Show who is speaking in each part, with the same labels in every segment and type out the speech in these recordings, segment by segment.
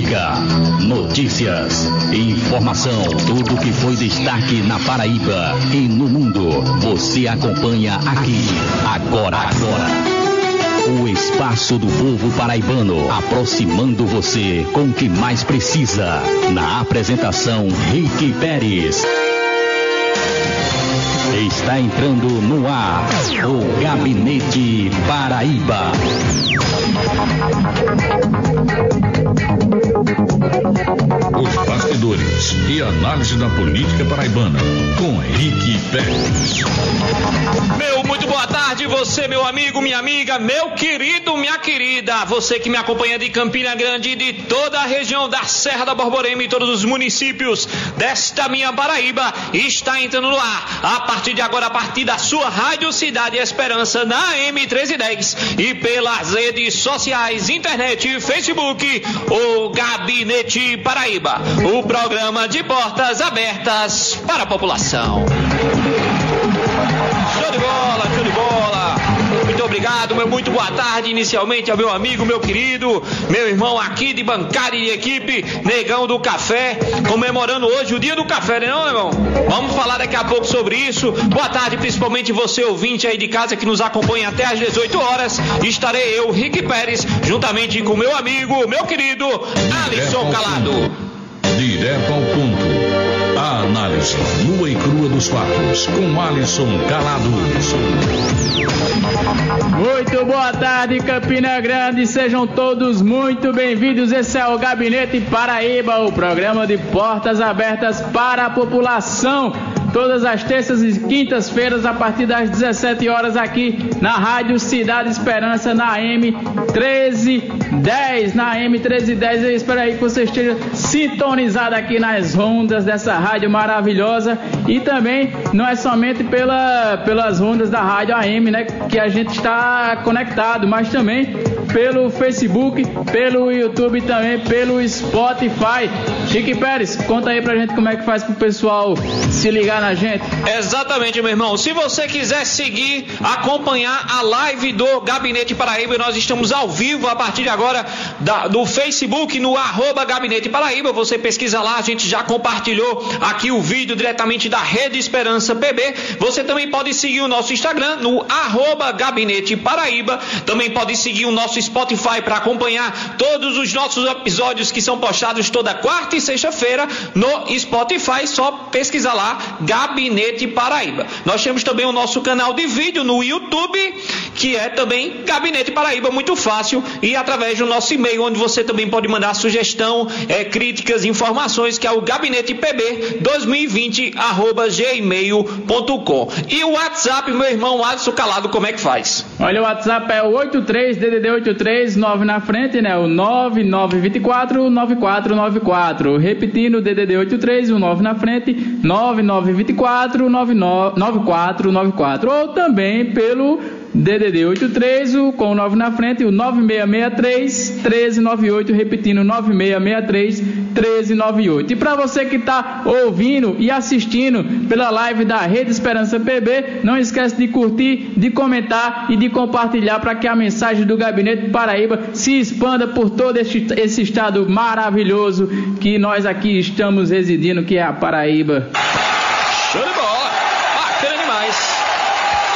Speaker 1: política, notícias, informação, tudo que foi destaque na Paraíba e no mundo. Você acompanha aqui, agora, agora. O espaço do povo paraibano, aproximando você com o que mais precisa. Na apresentação, Rick Pérez. Está entrando no ar o Gabinete Paraíba.
Speaker 2: Thank you. E análise da política paraibana com Henrique Pérez.
Speaker 3: Meu muito boa tarde, você, meu amigo, minha amiga, meu querido, minha querida, você que me acompanha de Campina Grande e de toda a região da Serra da Borborema e todos os municípios desta minha Paraíba, está entrando no ar a partir de agora, a partir da sua Rádio Cidade Esperança na M1310 e pelas redes sociais, internet Facebook, o Gabinete Paraíba, o programa de portas abertas para a população. Show de bola, show de bola. Muito obrigado, meu muito boa tarde inicialmente ao meu amigo, meu querido, meu irmão aqui de bancada e de equipe, Negão do Café, comemorando hoje o dia do café, né não, irmão? Vamos falar daqui a pouco sobre isso. Boa tarde, principalmente você ouvinte aí de casa que nos acompanha até às 18 horas. Estarei eu, Rick Pérez, juntamente com meu amigo, meu querido Alisson Calado.
Speaker 2: Direto ao ponto. A análise nua e crua dos fatos com Alisson Calado.
Speaker 4: Muito boa tarde, Campina Grande. Sejam todos muito bem-vindos. Esse é o Gabinete Paraíba, o programa de portas abertas para a população. Todas as terças e quintas-feiras, a partir das 17 horas, aqui na Rádio Cidade Esperança, na AM 1310. Na AM 1310, eu espero aí que você esteja sintonizado aqui nas ondas dessa rádio maravilhosa. E também não é somente pela, pelas ondas da rádio AM, né? Que a gente está conectado, mas também pelo Facebook, pelo YouTube também, pelo Spotify. Chique Pérez, conta aí pra gente como é que faz pro pessoal se ligar na gente.
Speaker 3: Exatamente, meu irmão. Se você quiser seguir, acompanhar a live do Gabinete Paraíba, nós estamos ao vivo a partir de agora da, do Facebook, no arroba Gabinete Paraíba. Você pesquisa lá, a gente já compartilhou aqui o vídeo diretamente da Rede Esperança PB. Você também pode seguir o nosso Instagram no arroba Gabinete Paraíba. Também pode seguir o nosso Spotify para acompanhar todos os nossos episódios que são postados toda quarta e sexta-feira no Spotify. Só pesquisar lá Gabinete Paraíba. Nós temos também o nosso canal de vídeo no YouTube, que é também Gabinete Paraíba, muito fácil, e através do nosso e-mail, onde você também pode mandar sugestão, é, críticas, informações, que é o gabinete pb 2020 gmail.com. E o WhatsApp, meu irmão Adson Calado, como é que faz?
Speaker 4: Olha, o WhatsApp é o 83 DDD 83 9 na frente, né? O 9924 9494. Repetindo, o DDD 83 o 9 na frente, 9924 9494. Ou também pelo DDD 83 o, com o 9 na frente, o 9663 1398, repetindo 9663 1398. E para você que está ouvindo e assistindo pela live da Rede Esperança PB, não esquece de curtir, de comentar e de compartilhar para que a mensagem do Gabinete Paraíba se expanda por todo esse, esse estado maravilhoso que nós aqui estamos residindo, que é a Paraíba.
Speaker 3: Show de bola! Bacana demais!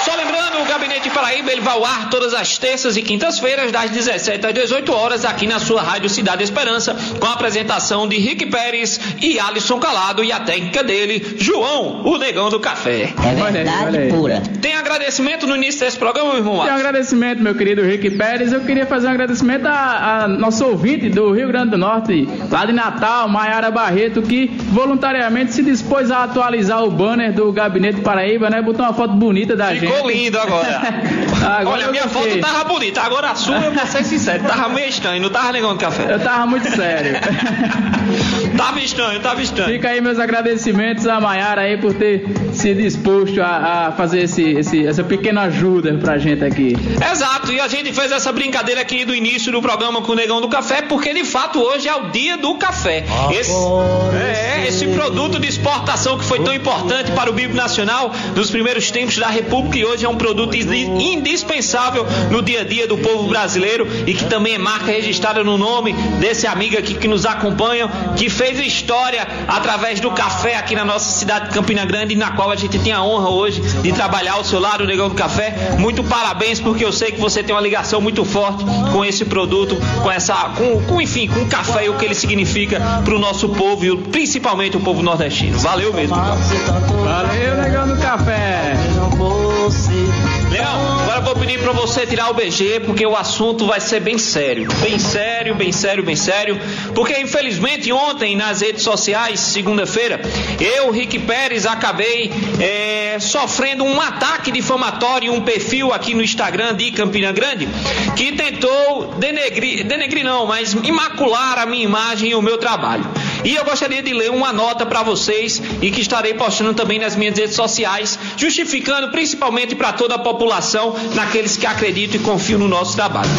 Speaker 3: Só lembrando, o Gabinete Paraíba ele vai ao ar todas as terças e quintas-feiras, das 17 às 18 horas, aqui na sua Rádio Cidade Esperança, com a apresentação de Rick Pérez e Alisson Calado e a técnica dele, João, o Negão do Café.
Speaker 5: É
Speaker 4: Olha aí,
Speaker 5: verdade
Speaker 4: olha aí.
Speaker 5: pura.
Speaker 3: Tem agradecimento no início desse programa, meu irmão?
Speaker 4: Tem um agradecimento, meu querido Rick Pérez. Eu queria fazer um agradecimento a, a nosso ouvinte do Rio Grande do Norte, lá de Natal, Maiara Barreto, que voluntariamente se dispôs a atualizar o banner do Gabinete Paraíba, né? Botou uma foto bonita da gente.
Speaker 3: Ficou lindo agora. yeah.
Speaker 4: Agora
Speaker 3: Olha, minha foto tava bonita, agora a sua, eu vou ser sincero, tava meio estranho, não tava negando café.
Speaker 4: Eu tava muito sério.
Speaker 3: Tava estranho, tava estranho.
Speaker 4: Fica aí meus agradecimentos a Maiara aí por ter se disposto a, a fazer esse, esse- essa pequena ajuda pra gente aqui.
Speaker 3: Exato, e a gente fez essa brincadeira aqui do início do programa com o Negão do Café, porque de fato hoje é o dia do café. Esse, é, esse produto de exportação que foi tão importante para o Bibo Nacional nos primeiros tempos da República e hoje é um produto indi- indispensável no dia a dia do povo brasileiro e que também é marca registrada no nome desse amigo aqui que nos acompanha, que fez história através do café aqui na nossa cidade de Campina Grande, na qual a gente tem a honra hoje de trabalhar ao seu lado, o Negão do Café. Muito parabéns, porque eu sei que você tem uma ligação muito forte com esse produto, com essa, com, com enfim, com o café e o que ele significa para o nosso povo e principalmente o povo nordestino. Valeu mesmo.
Speaker 4: Valeu, Negão do Café.
Speaker 3: Leão, agora vou pedir para você tirar o BG, porque o assunto vai ser bem sério. Bem sério, bem sério, bem sério. Porque infelizmente ontem nas redes sociais, segunda-feira, eu, Rick Pérez, acabei é, sofrendo um ataque difamatório em um perfil aqui no Instagram de Campina Grande, que tentou denegrir, denegrir não, mas imacular a minha imagem e o meu trabalho. E eu gostaria de ler uma nota para vocês e que estarei postando também nas minhas redes sociais, justificando principalmente para toda a população, naqueles que acreditam e confiam no nosso trabalho.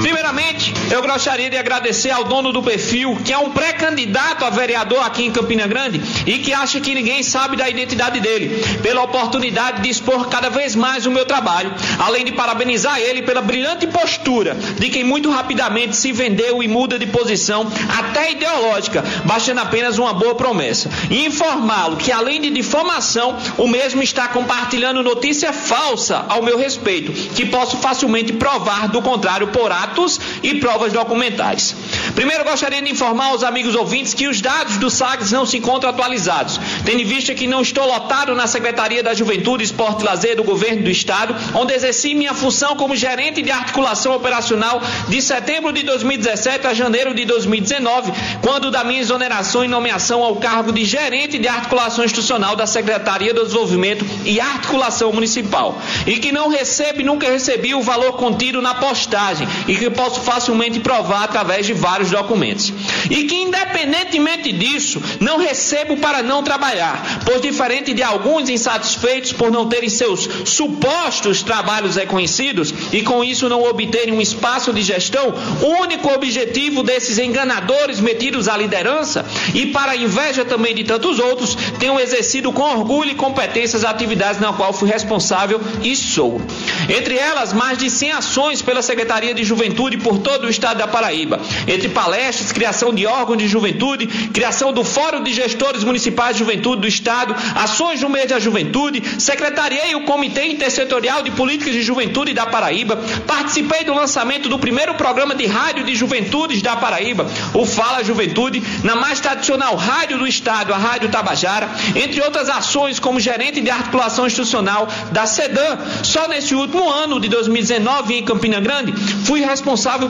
Speaker 3: Primeiramente, eu gostaria de agradecer ao dono do perfil, que é um pré-candidato a vereador aqui em Campina Grande e que acha que ninguém sabe da identidade dele, pela oportunidade de expor cada vez mais o meu trabalho, além de parabenizar ele pela brilhante postura de quem muito rapidamente se vendeu e muda de posição, até ideológica, bastando apenas uma boa promessa. E informá-lo que, além de difamação, o mesmo está compartilhando notícia falsa ao meu respeito, que posso facilmente provar do contrário por atos e provas documentais. Primeiro, gostaria de informar aos amigos ouvintes que os dados do SAGS não se encontram atualizados, tendo em vista que não estou lotado na Secretaria da Juventude, Esporte e Lazer do Governo do Estado, onde exerci minha função como gerente de articulação operacional de setembro de 2017 a janeiro de 2019, quando da minha exoneração e nomeação ao cargo de gerente de articulação institucional da Secretaria do Desenvolvimento e Articulação Municipal, e que não recebe, nunca recebi o valor contido na postagem e que posso facilmente provar através de vários documentos. E que, independentemente disso, não recebo para não trabalhar, pois, diferente de alguns insatisfeitos por não terem seus supostos trabalhos reconhecidos e com isso não obterem um espaço de gestão, o único objetivo desses enganadores metidos à liderança e para a inveja também de tantos outros, tenho exercido com orgulho e competência as atividades na qual fui responsável e sou. Entre elas, mais de 100 ações pela Secretaria de Juventude por todo o estado da Paraíba, entre palestras, criação de órgãos de juventude, criação do Fórum de Gestores Municipais de Juventude do Estado, ações no mês da juventude, secretariei o Comitê Intersetorial de Políticas de Juventude da Paraíba, participei do lançamento do primeiro programa de rádio de juventudes da Paraíba, o Fala Juventude, na mais tradicional rádio do Estado, a Rádio Tabajara, entre outras ações como gerente de articulação institucional da SEDAM. Só neste último ano de 2019 em Campina Grande, fui responsável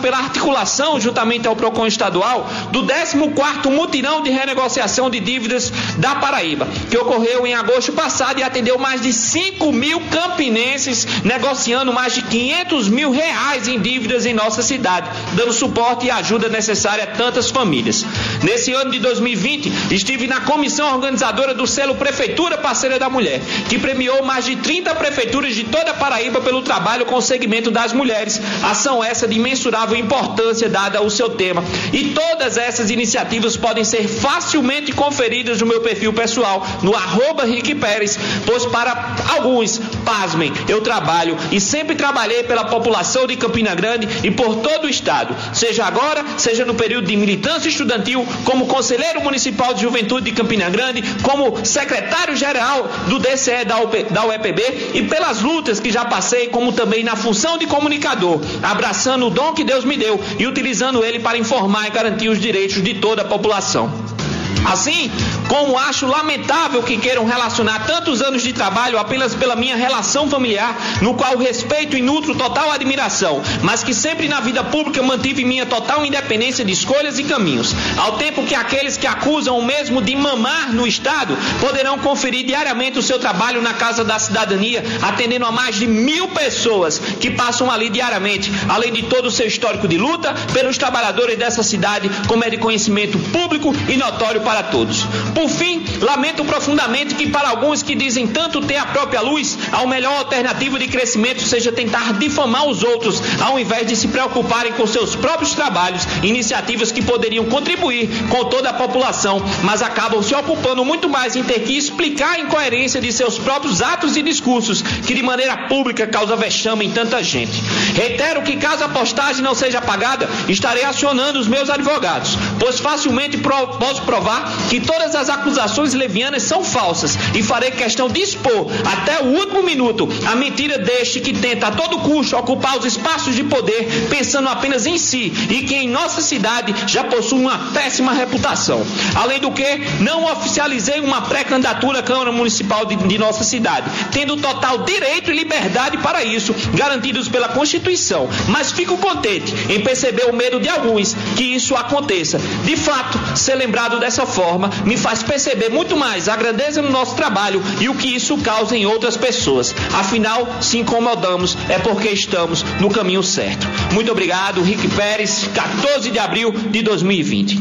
Speaker 3: pela articulação, juntamente ao PROCON estadual, do 14º mutirão de renegociação de dívidas da Paraíba, que ocorreu em agosto passado e atendeu mais de 5 mil campinenses negociando mais de 500 mil reais em dívidas em nossa cidade, dando suporte e ajuda necessária a tantas famílias. Nesse ano de 2020, estive na comissão organizadora do selo Prefeitura Parceira da Mulher, que premiou mais de 30 prefeituras de toda a Paraíba pelo trabalho com o segmento das mulheres. Ação essa de imensurável importância dada ao seu tema. E todas essas iniciativas podem ser facilmente conferidas no meu perfil pessoal, no arroba Rick Pérez, pois para alguns, pasmem, eu trabalho e sempre trabalhei pela população de Campina Grande e por todo o estado, seja agora, seja no período de militância estudantil, como conselheiro municipal de juventude de Campina Grande, como secretário-geral do DCE da, UP, da UEPB e pelas lutas que já passei, como também na função de comunicador, abraçando o dom que Deus me deu e utilizando ele para informar e garantir os direitos de toda a população. Assim como acho lamentável que queiram relacionar tantos anos de trabalho apenas pela minha relação familiar, no qual respeito e nutro total admiração, mas que sempre na vida pública mantive minha total independência de escolhas e caminhos, ao tempo que aqueles que acusam o mesmo de mamar no Estado poderão conferir diariamente o seu trabalho na Casa da Cidadania, atendendo a mais de mil pessoas que passam ali diariamente, além de todo o seu histórico de luta pelos trabalhadores dessa cidade, como é de conhecimento público e notório para todos. Por fim, lamento profundamente que para alguns que dizem tanto ter a própria luz, a melhor alternativa de crescimento seja tentar difamar os outros, ao invés de se preocuparem com seus próprios trabalhos, iniciativas que poderiam contribuir com toda a população, mas acabam se ocupando muito mais em ter que explicar a incoerência de seus próprios atos e discursos, que de maneira pública causa vexame em tanta gente. Reitero que caso a postagem não seja apagada, estarei acionando os meus advogados, pois facilmente posso provar que todas as acusações levianas são falsas e farei questão de expor até o último minuto a mentira deste que tenta a todo custo ocupar os espaços de poder pensando apenas em si e que em nossa cidade já possui uma péssima reputação. Além do que, não oficializei uma pré-candidatura à Câmara Municipal de, de nossa cidade, tendo total direito e liberdade para isso, garantidos pela Constituição. Mas fico contente em perceber o medo de alguns que isso aconteça. De fato, ser lembrado dessa forma me faz perceber muito mais a grandeza do nosso trabalho e o que isso causa em outras pessoas. Afinal, se incomodamos é porque estamos no caminho certo. Muito obrigado, Rick Pérez, 14 de abril de 2020.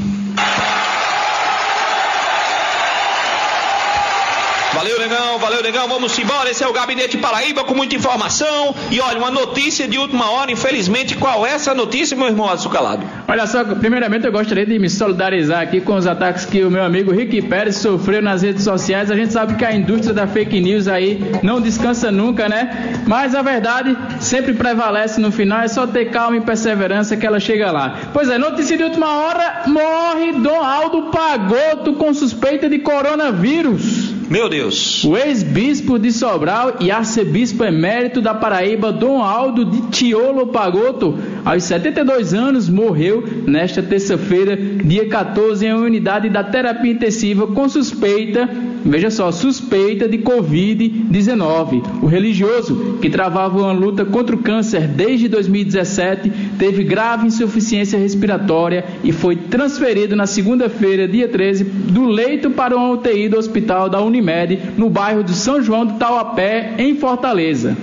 Speaker 3: Valeu, negão, valeu, negão. Vamos embora. Esse é o Gabinete Paraíba com muita informação. E olha, uma notícia de última hora, infelizmente. Qual é essa notícia, meu irmão Açucalado?
Speaker 4: Olha só, primeiramente eu gostaria de me solidarizar aqui com os ataques que o meu amigo Rick Pérez sofreu nas redes sociais. A gente sabe que a indústria da fake news aí não descansa nunca, né? Mas a verdade sempre prevalece no final. É só ter calma e perseverança que ela chega lá. Pois é, notícia de última hora: morre Dom Aldo Pagoto com suspeita de coronavírus.
Speaker 3: Meu Deus.
Speaker 4: O ex-bispo de Sobral e arcebispo emérito da Paraíba, Dom Aldo de Tiolo Pagoto, aos 72 anos, morreu nesta terça-feira, dia 14, em uma unidade da terapia intensiva com suspeita, veja só, suspeita de Covid-19. O religioso, que travava uma luta contra o câncer desde 2017, teve grave insuficiência respiratória e foi transferido na segunda-feira, dia 13, do leito para uma UTI do hospital da Unimed Unimed, no bairro de São João do Tauapé, em Fortaleza.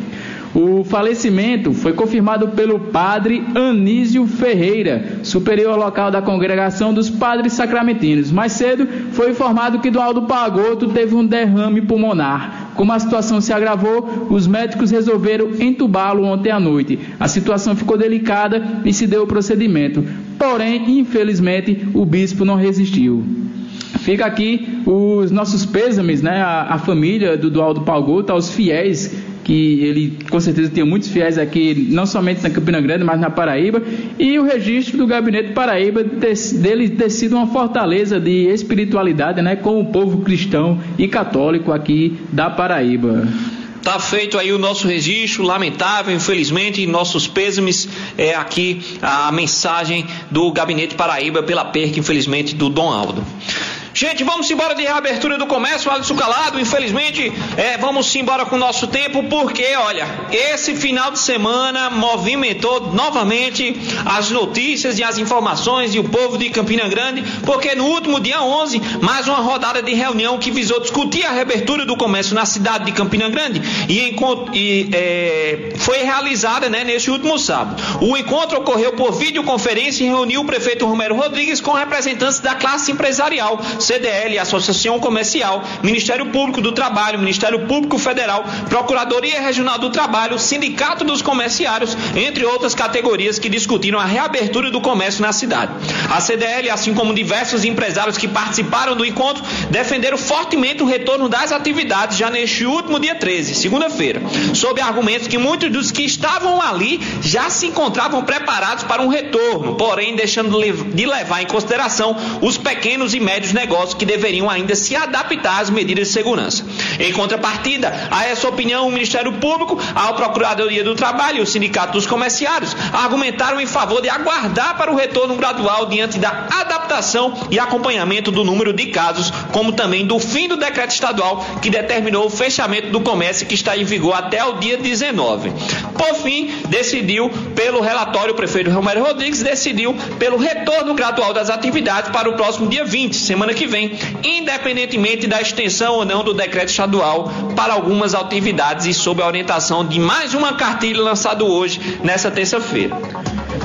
Speaker 4: O falecimento foi confirmado pelo padre Anísio Ferreira, superior local da congregação dos padres sacramentinos. Mais cedo foi informado que Dualdo Pagoto teve um derrame pulmonar. Como a situação se agravou, os médicos resolveram entubá-lo ontem à noite. A situação ficou delicada e se deu o procedimento. Porém, infelizmente, o bispo não resistiu. Fica aqui os nossos pêsames, né? A, a família do Dualdo Palgota, aos fiéis que ele com certeza tinha muitos fiéis aqui, não somente na Campina Grande, mas na Paraíba, e o registro do Gabinete Paraíba ter, dele ter sido uma fortaleza de espiritualidade, né, com o povo cristão e católico aqui da Paraíba.
Speaker 3: Tá feito aí o nosso registro, lamentável, infelizmente, nossos pêsames é aqui a mensagem do Gabinete Paraíba pela perca, infelizmente, do Dom Aldo. Gente, vamos embora de reabertura do comércio, Alisson Calado. Infelizmente, é, vamos embora com o nosso tempo, porque, olha, esse final de semana movimentou novamente as notícias e as informações e o povo de Campina Grande, porque no último dia 11, mais uma rodada de reunião que visou discutir a reabertura do comércio na cidade de Campina Grande e, e é, foi realizada né, neste último sábado. O encontro ocorreu por videoconferência e reuniu o prefeito Romero Rodrigues com representantes da classe empresarial CDL, Associação Comercial, Ministério Público do Trabalho, Ministério Público Federal, Procuradoria Regional do Trabalho, Sindicato dos Comerciários, entre outras categorias que discutiram a reabertura do comércio na cidade. A CDL, assim como diversos empresários que participaram do encontro, defenderam fortemente o retorno das atividades já neste último dia 13, segunda-feira, sob argumentos que muitos dos que estavam ali já se encontravam preparados para um retorno, porém deixando de levar em consideração os pequenos e médios negócios negócios que deveriam ainda se adaptar às medidas de segurança. Em contrapartida, a essa opinião, o Ministério Público, a Procuradoria do Trabalho e o Sindicato dos Comerciários argumentaram em favor de aguardar para o retorno gradual diante da adaptação e acompanhamento do número de casos, como também do fim do decreto estadual que determinou o fechamento do comércio que está em vigor até o dia 19. Por fim, decidiu, pelo relatório, o prefeito Romero Rodrigues decidiu pelo retorno gradual das atividades para o próximo dia 20, semana que vem, independentemente da extensão ou não do decreto estadual para algumas atividades e sob a orientação de mais uma cartilha lançada hoje, nessa terça-feira.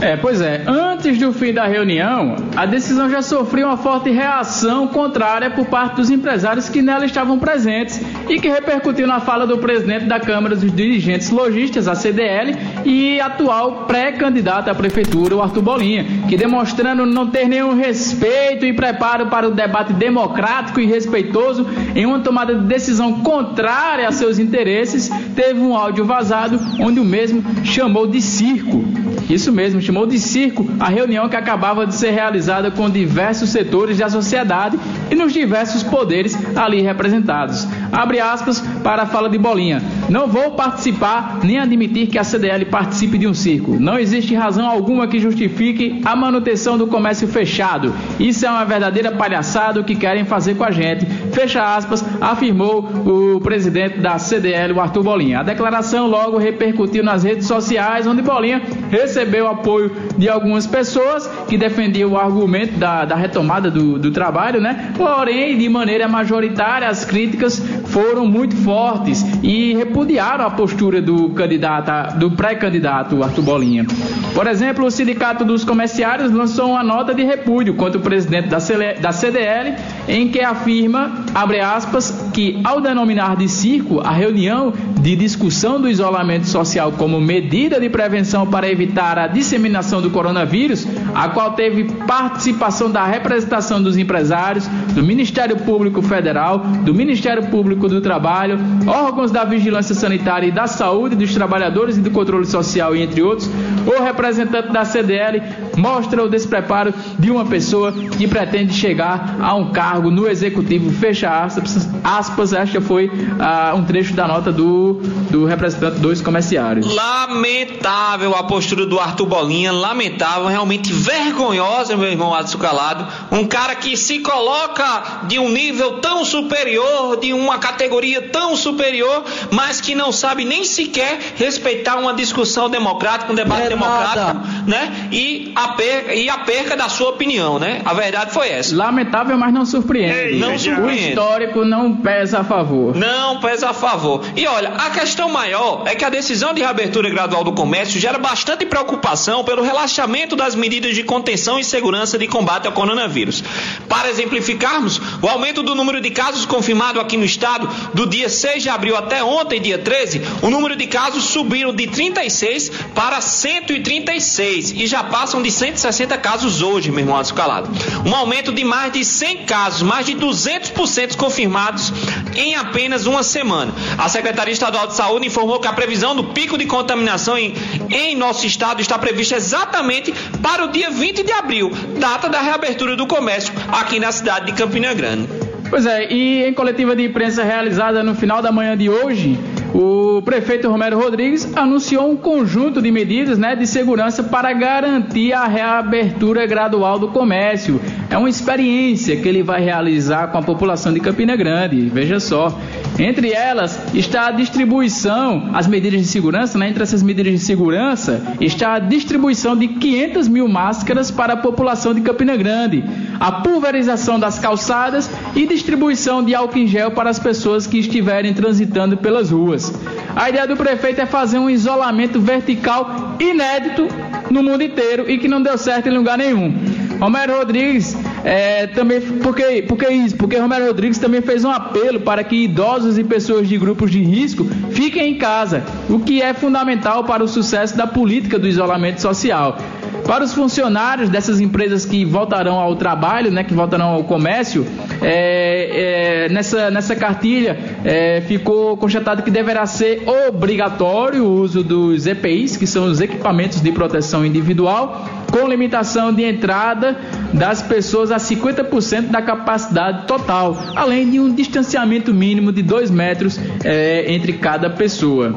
Speaker 4: É, pois é. Antes do fim da reunião, a decisão já sofreu uma forte reação contrária por parte dos empresários que nela estavam presentes e que repercutiu na fala do presidente da Câmara dos Dirigentes Logistas, a CDL, e atual pré-candidato à prefeitura, o Arthur Bolinha, que demonstrando não ter nenhum respeito e preparo para o debate democrático e respeitoso em uma tomada de decisão contrária a seus interesses, teve um áudio vazado onde o mesmo chamou de circo. Isso mesmo, chamou de circo a reunião que acabava de ser realizada com diversos setores da sociedade e nos diversos poderes ali representados. Abre aspas para a fala de Bolinha. Não vou participar nem admitir que a CDL participe de um circo. Não existe razão alguma que justifique a manutenção do comércio fechado. Isso é uma verdadeira palhaçada o que querem fazer com a gente. Fecha aspas, afirmou o presidente da CDL, o Arthur Bolinha. A declaração logo repercutiu nas redes sociais, onde Bolinha recebeu apoio de algumas pessoas que defendiam o argumento da, da retomada do, do trabalho, né? Porém, de maneira majoritária, as críticas foram muito fortes e repudiaram a postura do candidato, do pré-candidato Arthur Bolinha. Por exemplo, o Sindicato dos Comerciários lançou uma nota de repúdio contra o presidente da CDL, em que afirma, abre aspas, que ao denominar de circo a reunião de discussão do isolamento social como medida de prevenção para evitar a disseminação do coronavírus, a qual teve participação da representação dos empresários, do Ministério Público Federal, do Ministério Público do Trabalho, órgãos da Vigilância Sanitária e da Saúde dos Trabalhadores e do Controle Social, entre outros, o representante da CDL mostra o despreparo de uma pessoa que pretende chegar a um cargo no executivo. Fecha aspas, aspas esta foi uh, um trecho da nota do, do representante dos comerciários.
Speaker 3: Lamentável a postura do Arthur Bolinha, lamentável, realmente vergonhosa, meu irmão Adson Calado. Um cara que se coloca de um nível tão superior, de uma categoria tão superior, mas que não sabe nem sequer respeitar uma discussão democrática, um debate é democrático, né? E a, perca, e a perca da sua opinião, né? A verdade foi essa.
Speaker 4: Lamentável, mas não surpreende.
Speaker 3: não surpreende.
Speaker 4: O histórico não pesa a favor.
Speaker 3: Não pesa a favor. E olha, a questão maior é que a decisão de reabertura gradual do comércio gera bastante preocupação pelo relaxamento das medidas de contenção e segurança de combate ao coronavírus. Para exemplificarmos, o aumento do número de casos confirmado aqui no estado do dia 6 de abril até ontem, dia 13, o número de casos subiram de 36 para 136 e já passam de 160 casos hoje, meu irmão Calado. Um aumento de mais de 100 casos, mais de 200% confirmados em apenas uma semana. A Secretaria Estadual de Saúde informou que a previsão do pico de contaminação em, em nosso estado está prevista exatamente para o dia 20 de abril, data da reabertura do comércio aqui na cidade de Campina Grande.
Speaker 4: Pois é, e em coletiva de imprensa realizada no final da manhã de hoje, o prefeito Romero Rodrigues anunciou um conjunto de medidas né, de segurança para garantir a reabertura gradual do comércio. É uma experiência que ele vai realizar com a população de Campina Grande. Veja só. Entre elas está a distribuição, as medidas de segurança, né? entre essas medidas de segurança está a distribuição de 500 mil máscaras para a população de Campina Grande, a pulverização das calçadas e distribuição de álcool em gel para as pessoas que estiverem transitando pelas ruas. A ideia do prefeito é fazer um isolamento vertical inédito no mundo inteiro e que não deu certo em lugar nenhum. Romero Rodrigues é, também porque porque isso porque Romero Rodrigues também fez um apelo para que idosos e pessoas de grupos de risco fiquem em casa, o que é fundamental para o sucesso da política do isolamento social. Para os funcionários dessas empresas que voltarão ao trabalho, né, que voltarão ao comércio, é, é, nessa, nessa cartilha é, ficou constatado que deverá ser obrigatório o uso dos EPIs, que são os equipamentos de proteção individual, com limitação de entrada das pessoas a 50% da capacidade total, além de um distanciamento mínimo de 2 metros é, entre cada pessoa.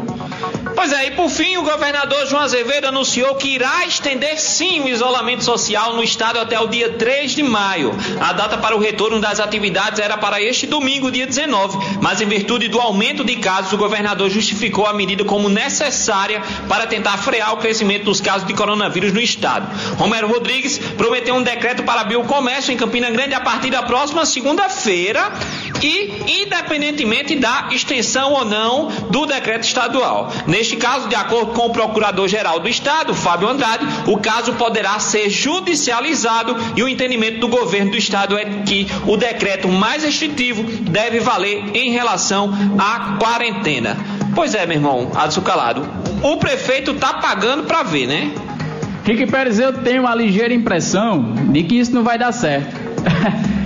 Speaker 3: Pois é, e por fim, o governador João Azevedo anunciou que irá estender sim o isolamento social no estado até o dia 3 de maio. A data para o retorno das atividades era para este domingo, dia 19, mas em virtude do aumento de casos, o governador justificou a medida como necessária para tentar frear o crescimento dos casos de coronavírus no estado. Romero Rodrigues prometeu um decreto para abrir o comércio em Campina Grande a partir da próxima segunda-feira e independentemente da extensão ou não do decreto estadual. Neste caso, de acordo com o Procurador-Geral do Estado, Fábio Andrade, o caso poderá ser judicializado e o entendimento do governo do Estado é que o decreto mais restritivo deve valer em relação à quarentena. Pois é, meu irmão, Adson Calado, o prefeito tá pagando para ver, né?
Speaker 4: Rick Pérez, eu tenho uma ligeira impressão de que isso não vai dar certo.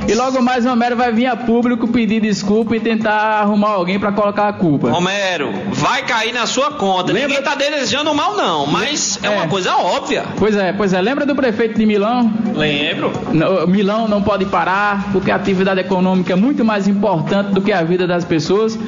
Speaker 4: E logo mais Romero vai vir a público pedir desculpa e tentar arrumar alguém para colocar a culpa.
Speaker 3: Romero, vai cair na sua conta. Lembra... Ninguém tá desejando mal não, mas é, é, uma coisa óbvia.
Speaker 4: Pois é, pois é. Lembra do prefeito de Milão?
Speaker 3: Lembro.
Speaker 4: Milão não pode parar porque a atividade econômica é muito mais importante do que a vida das pessoas.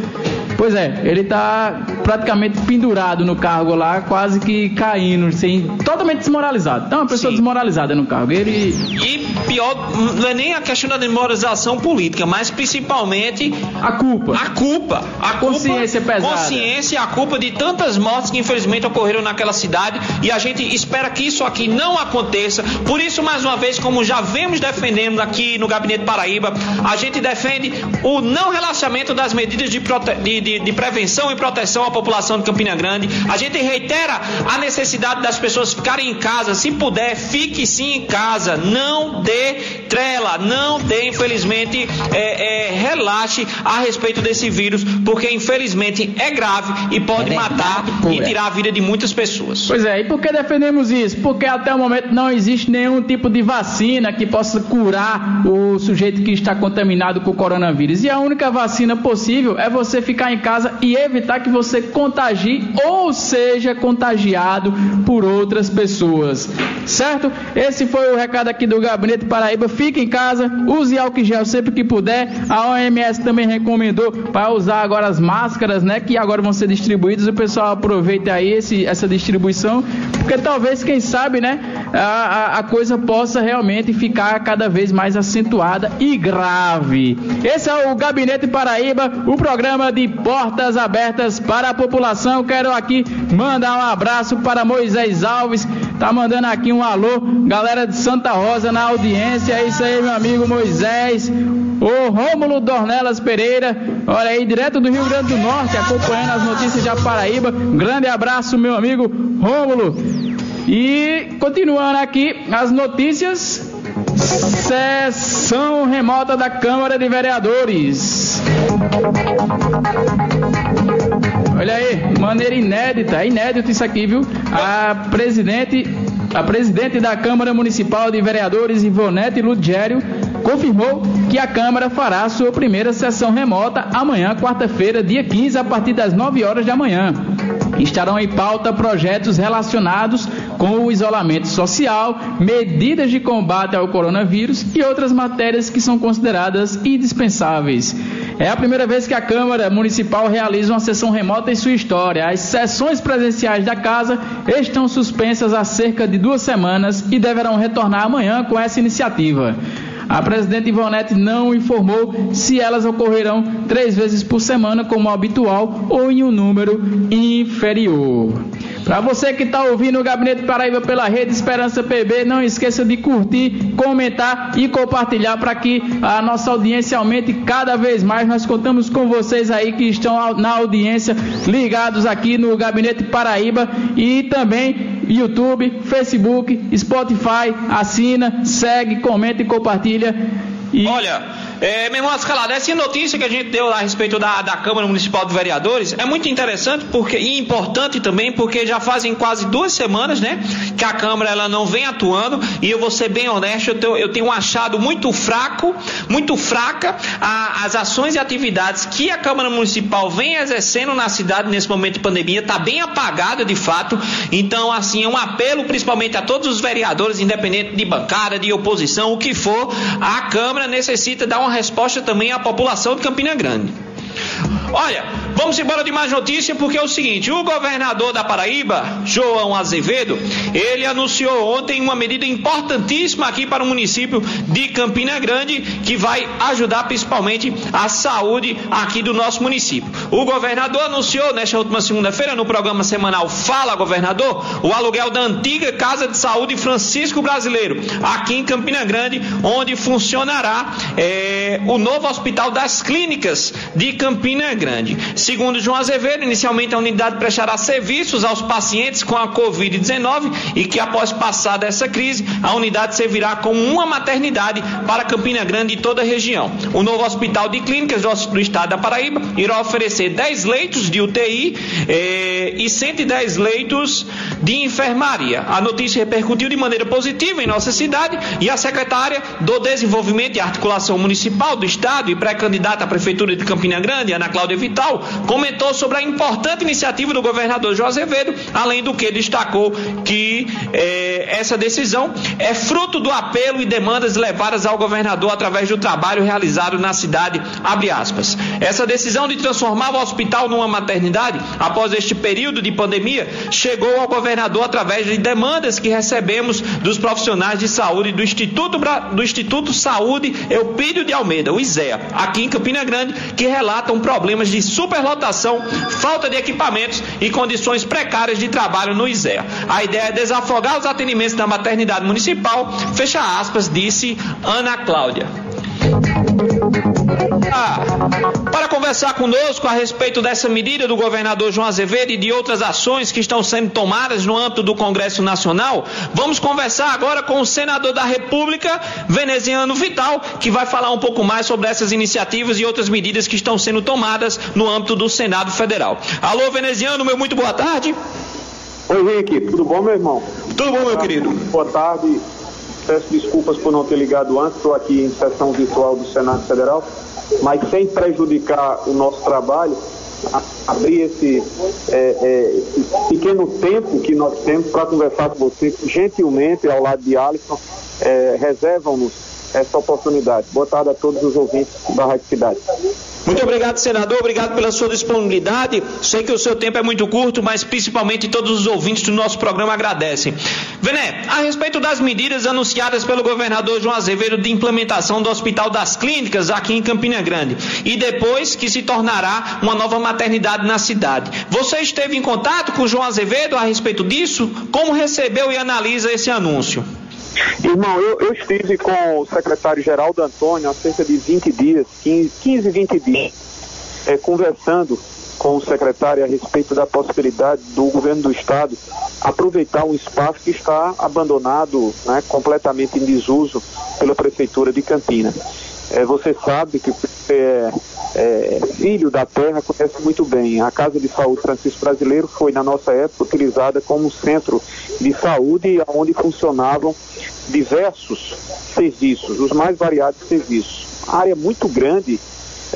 Speaker 4: Pois é, ele está praticamente pendurado no cargo lá, quase que caindo, sem, totalmente desmoralizado. Então, é uma pessoa Sim. desmoralizada no cargo. Ele...
Speaker 3: E pior, não é nem a questão da desmoralização política, mas principalmente
Speaker 4: a culpa.
Speaker 3: A culpa. A
Speaker 4: consciência
Speaker 3: culpa,
Speaker 4: pesada.
Speaker 3: Consciência e a culpa de tantas mortes que infelizmente ocorreram naquela cidade e a gente espera que isso aqui não aconteça. Por isso, mais uma vez, como já vemos defendendo aqui no Gabinete Paraíba, a gente defende o não relaxamento das medidas de, de, de, de prevenção e proteção à população de Campina Grande. A gente reitera a necessidade das pessoas ficarem em casa. Se puder, fique sim em casa. Não dê trela, não dê, infelizmente, é, é, relaxe a respeito desse vírus, porque infelizmente é grave e pode é matar e tirar a vida de muitas pessoas.
Speaker 4: Pois é, e por que defendemos isso? Porque até o momento não existe nenhum tipo de vacina que possa curar o sujeito que está contaminado com o coronavírus. E a única vacina possível é você ficar em casa e evitar que você contagie ou seja contagiado por outras pessoas. Certo? Esse foi o recado aqui do Gabinete Paraíba. Fique em casa, use álcool gel sempre que puder. A OMS também recomendou para usar agora as máscaras, né? Que agora vão ser distribuídas. O pessoal aproveita aí esse, essa distribuição, porque talvez, quem sabe, né? A, a, a coisa possa realmente ficar cada vez mais acentuada e grave. Esse é o Gabinete Paraíba, o programa de portas abertas para a população. Quero aqui mandar um abraço para Moisés Alves, tá mandando aqui um alô, galera de Santa Rosa na audiência. É isso aí, meu amigo Moisés. O Rômulo Dornelas Pereira, olha aí, direto do Rio Grande do Norte, acompanhando as notícias de Paraíba. grande abraço, meu amigo Rômulo. E continuando aqui as notícias, sessão remota da Câmara de Vereadores. Olha aí, maneira inédita, é inédito isso aqui, viu? A presidente, a presidente da Câmara Municipal de Vereadores, Ivonete Ludgério, confirmou que a Câmara fará sua primeira sessão remota amanhã, quarta-feira, dia 15, a partir das 9 horas da manhã. Estarão em pauta projetos relacionados com o isolamento social, medidas de combate ao coronavírus e outras matérias que são consideradas indispensáveis. É a primeira vez que a Câmara Municipal realiza uma sessão remota em sua história. As sessões presenciais da casa estão suspensas há cerca de duas semanas e deverão retornar amanhã com essa iniciativa. A presidente Ivonete não informou se elas ocorrerão três vezes por semana, como habitual, ou em um número inferior. Para você que está ouvindo o Gabinete Paraíba pela Rede Esperança PB, não esqueça de curtir, comentar e compartilhar para que a nossa audiência aumente cada vez mais. Nós contamos com vocês aí que estão na audiência ligados aqui no Gabinete Paraíba e também YouTube, Facebook, Spotify. Assina, segue, comenta e compartilha.
Speaker 3: E... Olha. É, meu irmão Escalada, essa notícia que a gente deu a respeito da, da Câmara Municipal de Vereadores é muito interessante porque, e importante também, porque já fazem quase duas semanas, né, que a Câmara ela não vem atuando, e eu vou ser bem honesto, eu tenho, eu tenho achado muito fraco, muito fraca a, as ações e atividades que a Câmara Municipal vem exercendo na cidade nesse momento de pandemia, está bem apagada de fato, então assim, é um apelo principalmente a todos os vereadores, independente de bancada, de oposição, o que for, a Câmara necessita dar uma resposta também à população de Campina Grande. Olha, Vamos embora de mais notícia, porque é o seguinte: o governador da Paraíba, João Azevedo, ele anunciou ontem uma medida importantíssima aqui para o município de Campina Grande, que vai ajudar principalmente a saúde aqui do nosso município. O governador anunciou nesta última segunda-feira, no programa semanal Fala Governador, o aluguel da antiga Casa de Saúde Francisco Brasileiro, aqui em Campina Grande, onde funcionará é, o novo Hospital das Clínicas de Campina Grande. Segundo João Azevedo, inicialmente a unidade prestará serviços aos pacientes com a Covid-19 e que após passar dessa crise, a unidade servirá como uma maternidade para Campina Grande e toda a região. O novo Hospital de Clínicas do Estado da Paraíba irá oferecer 10 leitos de UTI eh, e 110 leitos de enfermaria. A notícia repercutiu de maneira positiva em nossa cidade e a secretária do Desenvolvimento e Articulação Municipal do Estado e pré-candidata à Prefeitura de Campina Grande, Ana Cláudia Vital, comentou sobre a importante iniciativa do governador João Azevedo, além do que destacou que eh, essa decisão é fruto do apelo e demandas levadas ao governador através do trabalho realizado na cidade. Essa decisão de transformar o hospital numa maternidade, após este período de pandemia, chegou ao governador através de demandas que recebemos dos profissionais de saúde do Instituto, do Instituto Saúde Eupídio de Almeida, o ISEA, aqui em Campina Grande, que relatam problemas de superlotação, falta de equipamentos e condições precárias de trabalho no ISEA. A ideia é desafogar os atendimentos da maternidade municipal, fecha aspas, disse Ana Cláudia. Ah, para conversar conosco a respeito dessa medida do governador João Azevedo e de outras ações que estão sendo tomadas no âmbito do Congresso Nacional, vamos conversar agora com o senador da República, Veneziano Vital, que vai falar um pouco mais sobre essas iniciativas e outras medidas que estão sendo tomadas no âmbito do Senado Federal. Alô, Veneziano, meu muito boa tarde.
Speaker 5: Oi, Rick, tudo bom, meu irmão?
Speaker 3: Tudo bom, meu querido?
Speaker 5: Boa tarde. Peço desculpas por não ter ligado antes, estou aqui em sessão virtual do Senado Federal, mas sem prejudicar o nosso trabalho, abrir esse, é, é, esse, pequeno tempo que nós temos para conversar com você, gentilmente, ao lado de Alisson, é, reservam-nos essa oportunidade. Boa tarde a todos os ouvintes da Rádio Cidade.
Speaker 3: Muito obrigado, senador. Obrigado pela sua disponibilidade. Sei que o seu tempo é muito curto, mas principalmente todos os ouvintes do nosso programa agradecem. Vené, a respeito das medidas anunciadas pelo governador João Azevedo de implementação do Hospital das Clínicas aqui em Campina Grande e depois que se tornará uma nova maternidade na cidade. Você esteve em contato com o João Azevedo a respeito disso? Como recebeu e analisa esse anúncio?
Speaker 5: Irmão, eu, eu estive com o secretário Geraldo Antônio há cerca de 20 dias, 15, 15 20 dias, é, conversando com o secretário a respeito da possibilidade do governo do estado aproveitar um espaço que está abandonado, né, completamente em desuso pela prefeitura de Campina. É, você sabe que é, é, filho da terra conhece muito bem. A Casa de Saúde Francisco Brasileiro foi, na nossa época, utilizada como centro de saúde onde funcionavam diversos serviços, os mais variados serviços. Área muito grande,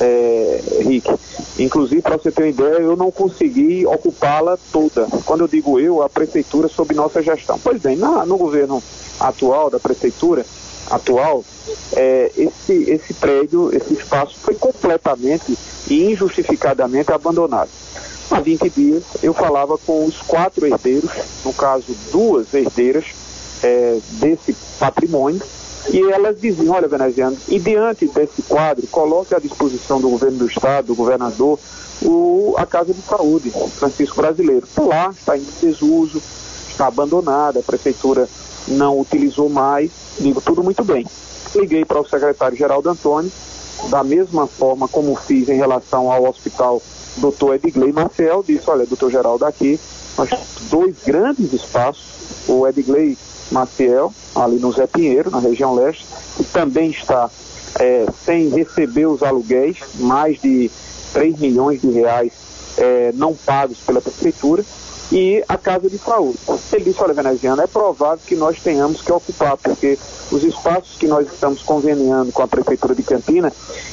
Speaker 5: é, Rick. Inclusive, para você ter uma ideia, eu não consegui ocupá-la toda. Quando eu digo eu, a prefeitura sob nossa gestão. Pois bem, na, no governo atual da prefeitura, atual, é, esse, esse prédio, esse espaço foi completamente e injustificadamente abandonado. Há 20 dias eu falava com os quatro herdeiros, no caso duas herdeiras é, desse patrimônio, e elas diziam, olha veneziano, e diante desse quadro, coloque à disposição do governo do estado, do governador, o, a Casa de Saúde, Francisco Brasileiro. Está lá, está em desuso, está abandonada, a prefeitura não utilizou mais, digo tudo muito bem. Liguei para o secretário Geraldo Antônio, da mesma forma como fiz em relação ao hospital doutor Edgley Marcel, disse, olha, doutor Geraldo, aqui nós temos dois grandes espaços, o Edgley Maciel, ali no Zé Pinheiro, na região leste, que também está é, sem receber os aluguéis, mais de 3 milhões de reais é, não pagos pela prefeitura, e a Casa de Saúde. Ele disse, olha, veneziano, é provável que nós tenhamos que ocupar, porque os espaços que nós estamos conveniando com a Prefeitura de Campina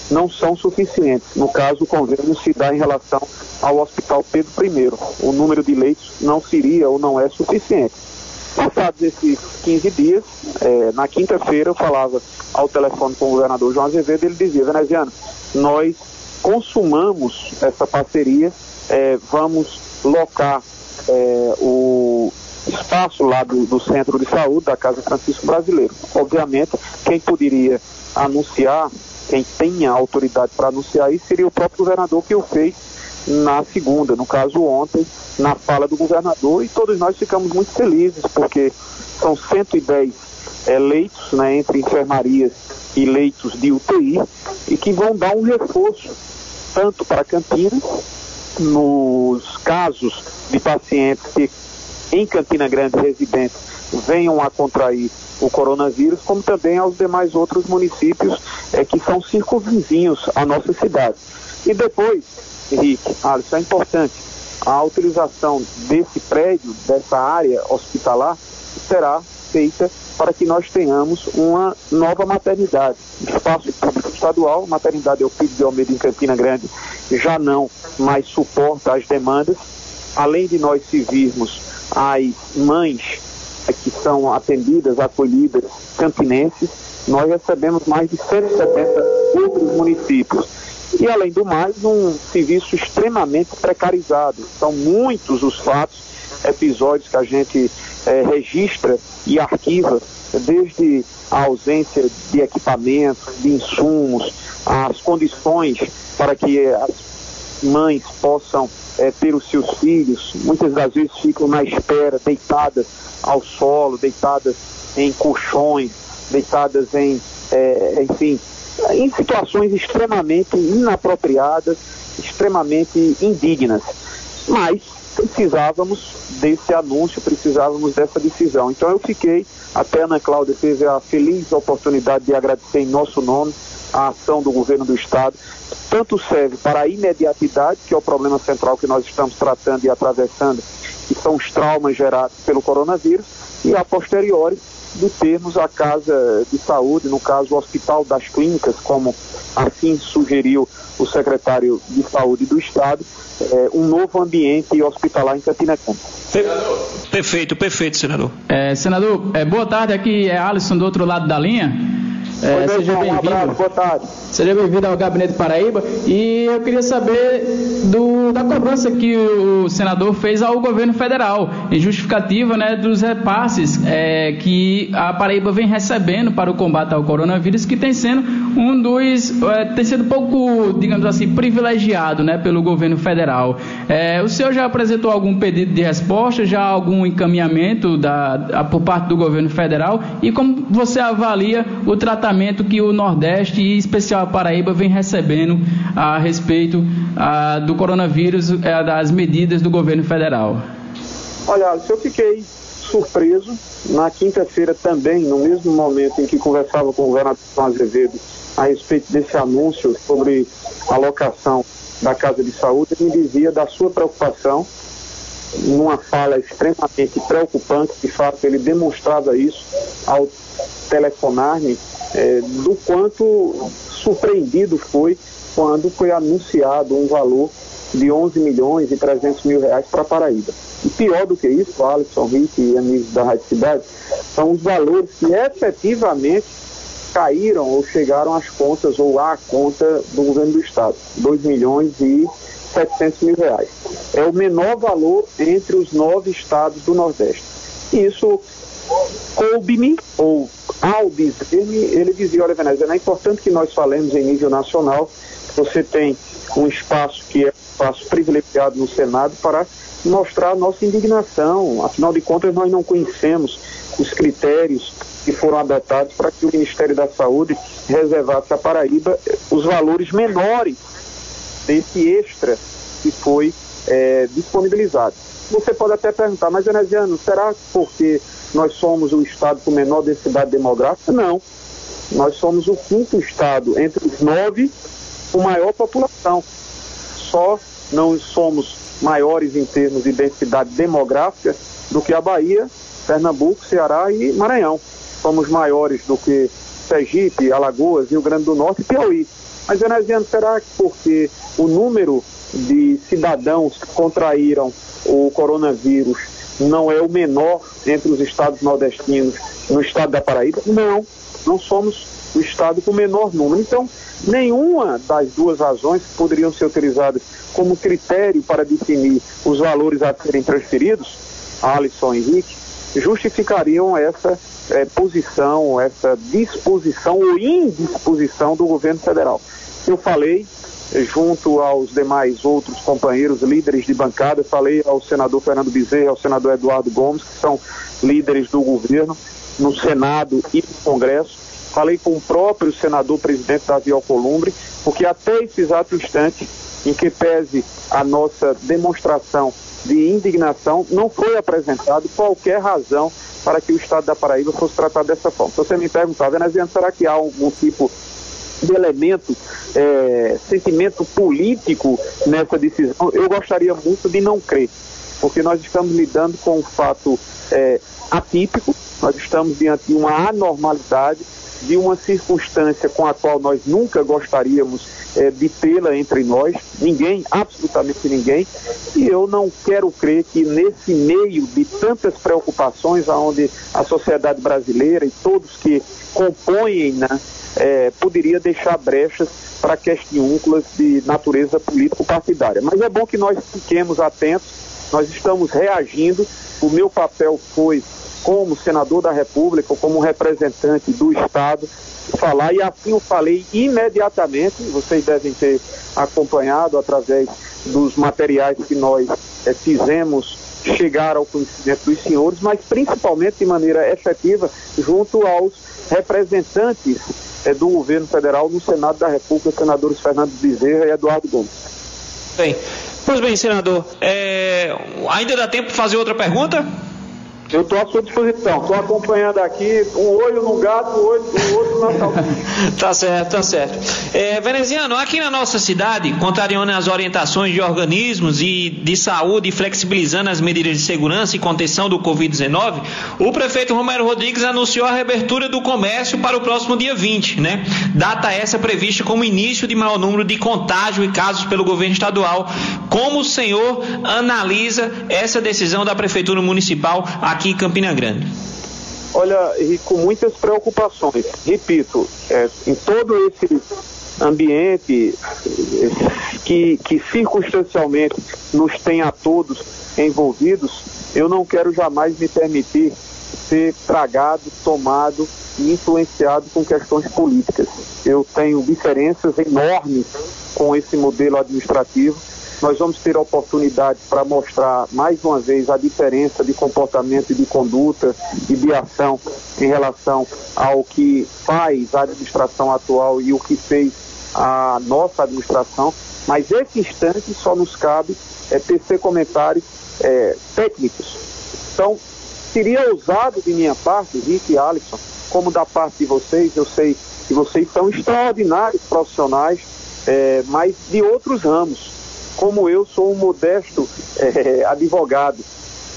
Speaker 5: não são suficientes. No caso, o convênio se dá em relação ao Hospital Pedro I. O número de leitos não seria ou não é suficiente. Passados esses 15 dias, é, na quinta-feira eu falava ao telefone com o governador João Azevedo, ele dizia, veneziano, nós consumamos essa parceria, é, vamos locar é, o espaço lá do, do, Centro de Saúde da Casa Francisco Brasileiro. Obviamente, quem poderia anunciar, quem tem a autoridade para anunciar isso, seria o próprio governador que o fez na segunda, no caso ontem, na fala do governador, e todos nós ficamos muito felizes, porque são 110 é, leitos né, entre enfermarias e leitos de UTI, e que vão dar um reforço tanto para Campinas, nos casos de pacientes que em Campina Grande residentes venham a contrair o coronavírus, como também aos demais outros municípios é, que são circunvizinhos à nossa cidade. E depois, Henrique, Alisson, é importante, a utilização desse prédio, dessa área hospitalar, será feita para que nós tenhamos uma nova maternidade. Espaço público estadual, maternidade Euclides de Almeida em Campina Grande já não mais suporta as demandas. Além de nós servirmos as mães que são atendidas, acolhidas, campinenses, nós recebemos mais de 170 outros municípios. E, além do mais, um serviço extremamente precarizado. São muitos os fatos, episódios que a gente é, registra e arquiva, desde a ausência de equipamentos, de insumos, as condições para que as mães possam é, ter os seus filhos, muitas das vezes ficam na espera, deitadas ao solo, deitadas em colchões, deitadas em, é, enfim, em situações extremamente inapropriadas, extremamente indignas. Mas precisávamos desse anúncio, precisávamos dessa decisão. Então eu fiquei, até Ana Cláudia teve a feliz oportunidade de agradecer em nosso nome a ação do governo do Estado, tanto serve para a imediatidade, que é o problema central que nós estamos tratando e atravessando, que são os traumas gerados pelo coronavírus, e a posteriori, de termos a casa de saúde, no caso o Hospital das Clínicas, como assim sugeriu o secretário de Saúde do Estado, é, um novo ambiente hospitalar em Campina Grande.
Speaker 3: Perfeito, perfeito, senador.
Speaker 4: É, senador, é, boa tarde, aqui é Alisson do outro lado da linha.
Speaker 5: É, seja bem-vindo.
Speaker 4: Seja bem-vindo ao Gabinete Paraíba. E eu queria saber do, da cobrança que o senador fez ao governo federal, em justificativa né, dos repasses é, que a Paraíba vem recebendo para o combate ao coronavírus, que tem sendo um dos. É, tem sido pouco, digamos assim, privilegiado né, pelo governo federal. É, o senhor já apresentou algum pedido de resposta, já algum encaminhamento da, por parte do governo federal? E como você avalia o tratamento que o Nordeste e em especial a Paraíba vem recebendo a respeito a, do coronavírus, a, é, das medidas do governo federal?
Speaker 5: Olha, eu fiquei surpreso na quinta-feira também, no mesmo momento em que conversava com o governador Azevedo a respeito desse anúncio sobre a locação da Casa de Saúde, ele me dizia da sua preocupação, numa fala extremamente preocupante, de fato ele demonstrava isso ao telefonar-me é, do quanto surpreendido foi quando foi anunciado um valor de 11 milhões e 300 mil reais para Paraíba. E pior do que isso, Alisson, Rick e amigos da Rádio Cidade, são os valores que efetivamente caíram ou chegaram às contas ou à conta do governo do Estado, 2 milhões e 700 mil reais. É o menor valor entre os nove estados do Nordeste. Isso coube-me, ou ao dizer-me, ele dizia, olha Venezia, é importante que nós falemos em nível nacional, você tem um espaço que é um espaço privilegiado no Senado para mostrar nossa indignação, afinal de contas nós não conhecemos os critérios que foram adotados para que o Ministério da Saúde reservasse a Paraíba os valores menores desse extra que foi é, disponibilizado. Você pode até perguntar, mas Venesiano, será porque nós somos o estado com menor densidade demográfica? Não. Nós somos o quinto estado entre os nove com maior população. Só não somos maiores em termos de densidade demográfica do que a Bahia, Pernambuco, Ceará e Maranhão. Somos maiores do que Sergipe, Alagoas, Rio Grande do Norte e Piauí. Mas, Venesiano, será que porque o número de cidadãos que contraíram o coronavírus não é o menor entre os estados nordestinos no estado da Paraíba? Não, não somos o estado com menor número. Então, nenhuma das duas razões que poderiam ser utilizadas como critério para definir os valores a serem transferidos, Alisson e Henrique, justificariam essa é, posição, essa disposição ou indisposição do governo federal. Eu falei eh, junto aos demais outros companheiros, líderes de bancada, falei ao senador Fernando Bezerra, ao senador Eduardo Gomes, que são líderes do governo no Senado e no Congresso, falei com o próprio senador presidente Davi Alcolumbre, porque até esse exato instante, em que pese a nossa demonstração de indignação, não foi apresentado qualquer razão para que o Estado da Paraíba fosse tratado dessa forma. Se você me perguntar, Veneziano, será que há algum tipo de elemento, é, sentimento político nessa decisão? Eu gostaria muito de não crer, porque nós estamos lidando com um fato é, atípico, nós estamos diante de uma anormalidade, de uma circunstância com a qual nós nunca gostaríamos é, de tê-la entre nós, ninguém, absolutamente ninguém, e eu não quero crer que nesse meio de tantas preocupações, aonde a sociedade brasileira e todos que compõem, né, é, poderia deixar brechas para questiúnculas de natureza político-partidária. Mas é bom que nós fiquemos atentos, nós estamos reagindo, o meu papel foi como senador da República, como representante do Estado, falar, e assim eu falei imediatamente, vocês devem ter acompanhado através dos materiais que nós é, fizemos chegar ao conhecimento dos senhores, mas principalmente de maneira efetiva junto aos representantes é, do governo federal no Senado da República, senadores Fernando Bezerra e Eduardo Gomes.
Speaker 3: Bem, pois bem, senador, é, ainda dá tempo de fazer outra pergunta?
Speaker 5: Eu estou à sua disposição. Estou acompanhando aqui, um olho no gato, um, olho, um outro na salsicha.
Speaker 3: tá certo, tá certo. É, Veneziano, aqui na nossa cidade, contrariando as orientações de organismos e de saúde, flexibilizando as medidas de segurança e contenção do Covid-19, o prefeito Romero Rodrigues anunciou a reabertura do comércio para o próximo dia 20, né? Data essa prevista como início de maior número de contágio e casos pelo governo estadual. Como o senhor analisa essa decisão da Prefeitura Municipal em Campina Grande?
Speaker 5: Olha, e com muitas preocupações. Repito, é, em todo esse ambiente que, que circunstancialmente nos tem a todos envolvidos, eu não quero jamais me permitir ser tragado, tomado e influenciado com questões políticas. Eu tenho diferenças enormes com esse modelo administrativo nós vamos ter oportunidade para mostrar mais uma vez a diferença de comportamento e de conduta e de ação em relação ao que faz a administração atual e o que fez a nossa administração. Mas esse instante só nos cabe é, tecer comentários é, técnicos. Então, seria ousado de minha parte, Rick e Alisson, como da parte de vocês, eu sei que vocês são extraordinários profissionais, é, mas de outros ramos como eu sou um modesto é, advogado,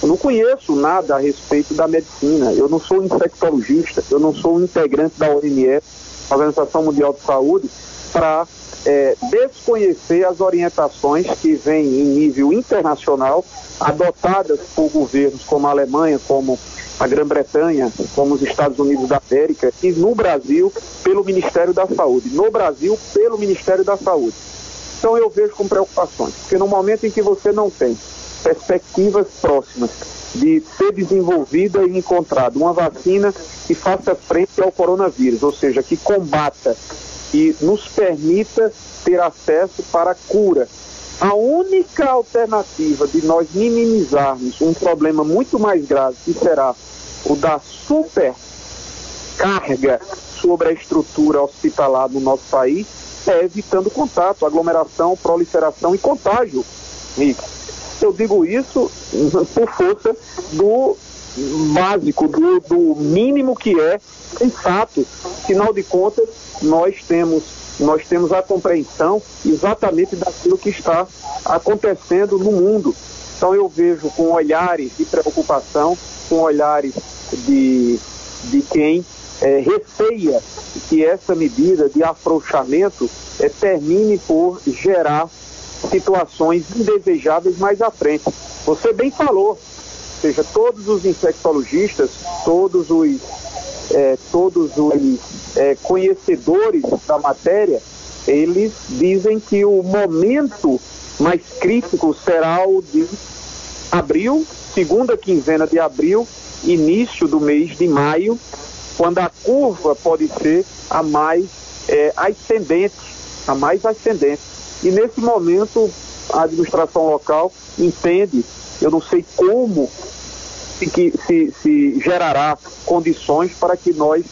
Speaker 5: eu não conheço nada a respeito da medicina, eu não sou infectologista, eu não sou integrante da OMS, Organização Mundial de Saúde, para é, desconhecer as orientações que vêm em nível internacional, adotadas por governos como a Alemanha, como a Grã-Bretanha, como os Estados Unidos da América, e no Brasil, pelo Ministério da Saúde. No Brasil, pelo Ministério da Saúde. Então eu vejo com preocupações, porque no momento em que você não tem perspectivas próximas de ser desenvolvida e encontrada uma vacina que faça frente ao coronavírus, ou seja, que combata e nos permita ter acesso para a cura. A única alternativa de nós minimizarmos um problema muito mais grave, que será o da supercarga sobre a estrutura hospitalar no nosso país, é evitando contato, aglomeração, proliferação e contágio. E eu digo isso por força do básico, do, do mínimo que é fato. Afinal de contas, nós temos, nós temos a compreensão exatamente daquilo que está acontecendo no mundo. Então eu vejo com olhares de preocupação, com olhares de, de quem é, receia que essa medida de afrouxamento é, termine por gerar situações indesejáveis mais à frente. Você bem falou, ou seja, todos os infectologistas, todos os, é, todos os é, conhecedores da matéria, eles dizem que o momento mais crítico será o de abril, segunda quinzena de abril, início do mês de maio, quando a curva pode ser a mais é, ascendente, a mais ascendente. E nesse momento a administração local entende, eu não sei como se, se, se gerará condições para que nós,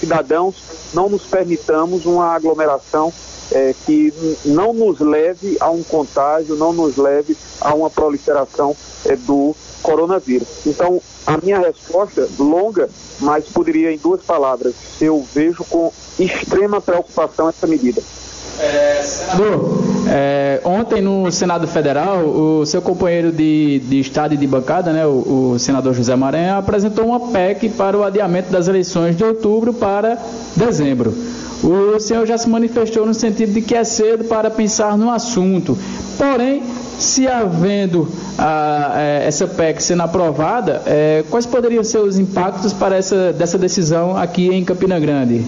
Speaker 5: cidadãos, não nos permitamos uma aglomeração é, que não nos leve a um contágio, não nos leve a uma proliferação é, do coronavírus. Então, a minha resposta, longa, mas poderia em duas palavras, eu vejo com extrema preocupação essa medida.
Speaker 4: É, senador, é, ontem no Senado Federal, o seu companheiro de, de estado e de bancada, né, o, o, senador José Maranhão, apresentou uma PEC para o adiamento das eleições de outubro para dezembro. O senhor já se manifestou no sentido de que é cedo para pensar no assunto. Porém, se havendo a, é, essa PEC sendo aprovada, é, quais poderiam ser os impactos para essa dessa decisão aqui em Campina Grande?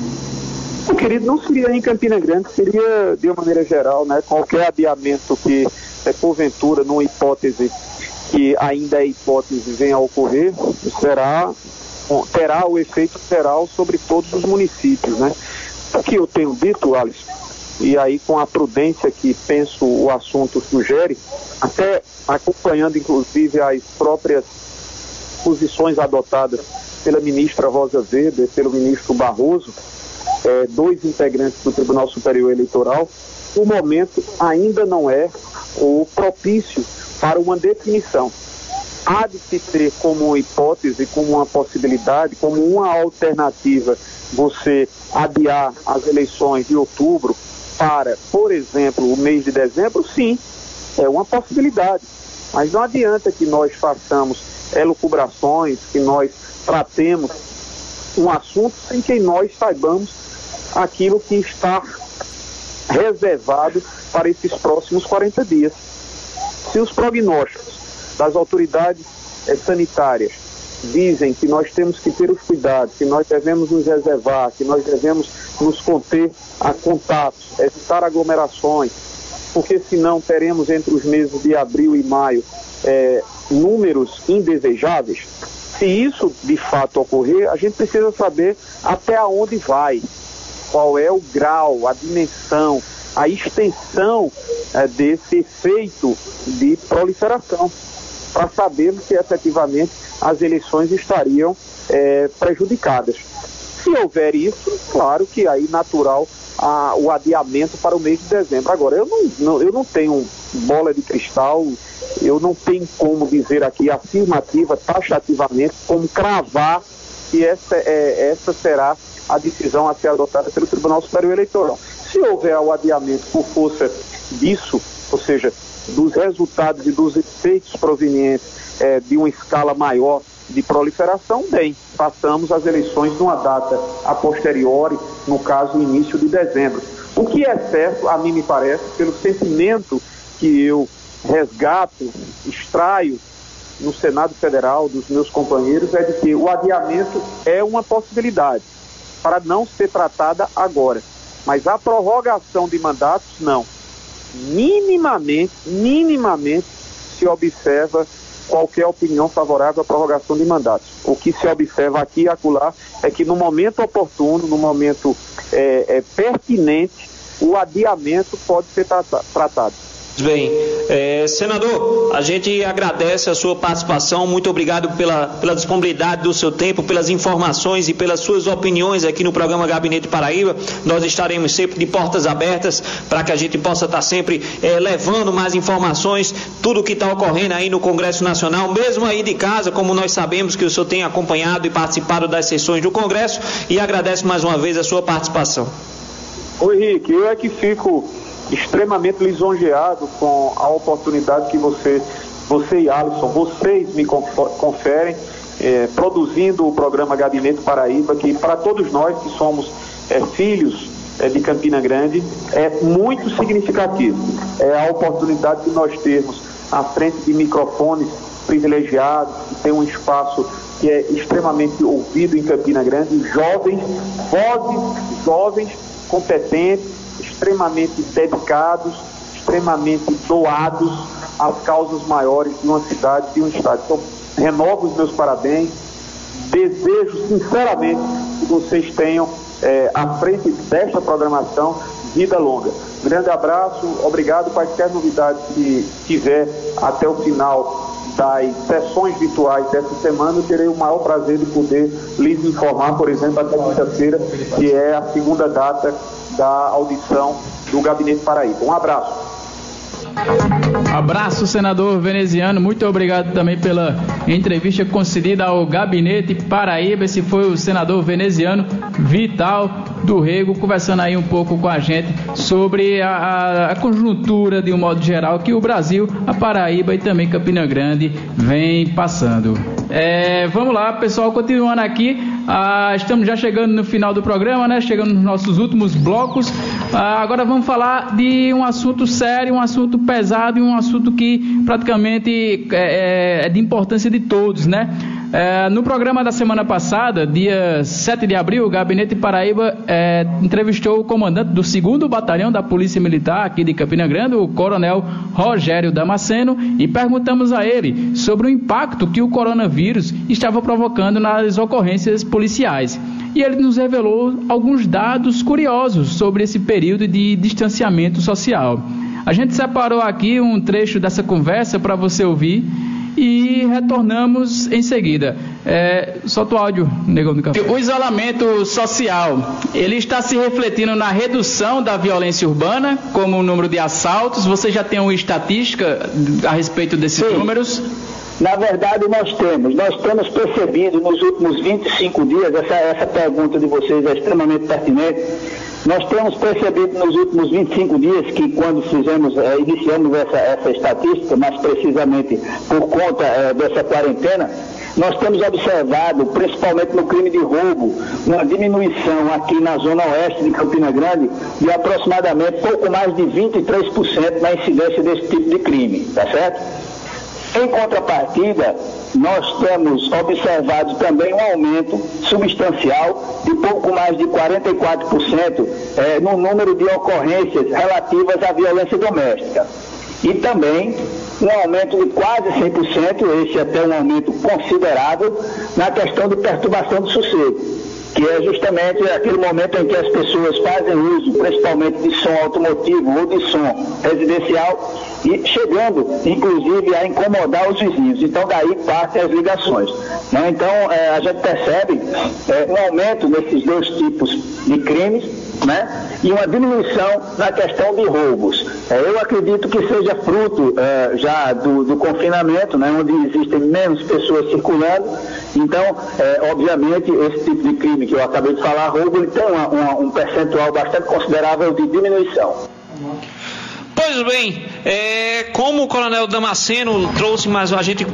Speaker 5: O querido, não seria em Campina Grande, seria de uma maneira geral, né? Qualquer adiamento que, é, porventura, numa hipótese que ainda é hipótese, venha a ocorrer, será, terá o efeito geral sobre todos os municípios, né? O que eu tenho dito, Alisson, e aí com a prudência que penso o assunto sugere, até acompanhando inclusive as próprias posições adotadas pela ministra Rosa Weber, pelo ministro Barroso, é, dois integrantes do Tribunal Superior Eleitoral, o momento ainda não é o propício para uma definição. Há de se ter como hipótese, como uma possibilidade, como uma alternativa você adiar as eleições de outubro para, por exemplo, o mês de dezembro, sim, é uma possibilidade. Mas não adianta que nós façamos elucubrações, que nós tratemos um assunto sem que nós saibamos aquilo que está reservado para esses próximos 40 dias. Se os prognósticos das autoridades eh, sanitárias dizem que nós temos que ter os cuidados, que nós devemos nos reservar, que nós devemos nos conter a contatos, evitar aglomerações, porque senão teremos entre os meses de abril e maio é, números indesejáveis. Se isso de fato ocorrer, a gente precisa saber até onde vai, qual é o grau, a dimensão, a extensão é, desse efeito de proliferação, para sabermos se efetivamente as eleições estariam é, prejudicadas. Se houver isso, claro que aí natural a, o adiamento para o mês de dezembro. Agora, eu não, não, eu não tenho bola de cristal, eu não tenho como dizer aqui afirmativa, taxativamente, como cravar que essa, é, essa será a decisão a ser adotada pelo Tribunal Superior Eleitoral. Se houver o adiamento por força disso, ou seja, dos resultados e dos efeitos provenientes é, de uma escala maior de proliferação, bem, passamos as eleições numa data a posteriori, no caso, início de dezembro. O que é certo, a mim me parece, pelo sentimento que eu resgato, extraio no Senado Federal dos meus companheiros, é de que o adiamento é uma possibilidade para não ser tratada agora. Mas a prorrogação de mandatos, não. Minimamente, minimamente se observa qualquer opinião favorável à prorrogação de mandatos. O que se observa aqui e acolá é que no momento oportuno, no momento é, é, pertinente, o adiamento pode ser tratado.
Speaker 3: Bem, é, senador, a gente agradece a sua participação, muito obrigado pela, pela disponibilidade do seu tempo, pelas informações e pelas suas opiniões aqui no programa Gabinete Paraíba. Nós estaremos sempre de portas abertas para que a gente possa estar sempre é, levando mais informações, tudo o que está ocorrendo aí no Congresso Nacional, mesmo aí de casa, como nós sabemos que o senhor tem acompanhado e participado das sessões do Congresso, e agradece mais uma vez a sua participação.
Speaker 5: Oi, Henrique, eu é que fico extremamente lisonjeado com a oportunidade que você, você e Alisson, vocês me conferem, é, produzindo o programa Gabinete Paraíba, que para todos nós que somos é, filhos é, de Campina Grande, é muito significativo. É a oportunidade que nós temos à frente de microfones privilegiados, que tem um espaço que é extremamente ouvido em Campina Grande, jovens, vozes jovens, competentes, extremamente dedicados, extremamente doados às causas maiores de uma cidade, de um estado. Então, renovo os meus parabéns, desejo sinceramente que vocês tenham é, à frente desta programação vida longa. Grande abraço, obrigado. Quaisquer novidades que tiver até o final das sessões virtuais dessa semana, eu terei o maior prazer de poder lhes informar, por exemplo, até quinta-feira, que é a segunda data da audição do Gabinete Paraíba. Um abraço.
Speaker 4: Abraço, senador veneziano. Muito obrigado também pela entrevista concedida ao Gabinete Paraíba. Esse foi o senador veneziano Vital do Rego, conversando aí um pouco com a gente sobre a, a, a conjuntura, de um modo geral, que o Brasil, a Paraíba e também Campina Grande vem passando. É, vamos lá, pessoal, continuando aqui. Ah, estamos já chegando no final do programa, né? Chegando nos nossos últimos blocos. Ah, agora vamos falar de um assunto sério, um assunto pesado e um assunto que praticamente é, é, é de importância de todos, né? É, no programa da semana passada, dia 7 de abril, o Gabinete Paraíba é, entrevistou o comandante do 2 Batalhão da Polícia Militar aqui de Campina Grande, o Coronel Rogério Damasceno, e perguntamos a ele sobre o impacto que o coronavírus estava provocando nas ocorrências policiais. E ele nos revelou alguns dados curiosos sobre esse período de distanciamento social. A gente separou aqui um trecho dessa conversa para você ouvir e retornamos em seguida. É, solta o áudio, negão do café. O isolamento social, ele está se refletindo na redução da violência urbana, como o número de assaltos. Você já tem uma estatística a respeito desses Sim. números?
Speaker 6: Na verdade, nós temos. Nós temos percebido nos últimos 25 dias, essa, essa pergunta de vocês é extremamente pertinente, nós temos percebido nos últimos 25 dias que quando fizemos, eh, iniciamos essa, essa estatística, mais precisamente por conta eh, dessa quarentena, nós temos observado, principalmente no crime de roubo, uma diminuição aqui na zona oeste de Campina Grande de aproximadamente pouco mais de 23% na incidência desse tipo de crime, tá certo? Em contrapartida, nós temos observado também um aumento substancial de pouco mais de 44% é, no número de ocorrências relativas à violência doméstica. E também um aumento de quase 100%, esse até um aumento considerável, na questão de perturbação do sossego que é justamente aquele momento em que as pessoas fazem uso, principalmente de som automotivo ou de som residencial, e chegando, inclusive, a incomodar os vizinhos. Então, daí partem as ligações. Né? Então, é, a gente percebe é, um aumento nesses dois tipos de crimes, né? e uma diminuição na questão de roubos. É, eu acredito que seja fruto é, já do, do, confinamento, né? onde existem menos pessoas circulando. Então, é, obviamente, esse tipo de crime que eu acabei de falar, roubo, ele tem uma, uma, um percentual bastante considerável de diminuição.
Speaker 3: Pois bem, é, como o Coronel Damasceno trouxe mais a gente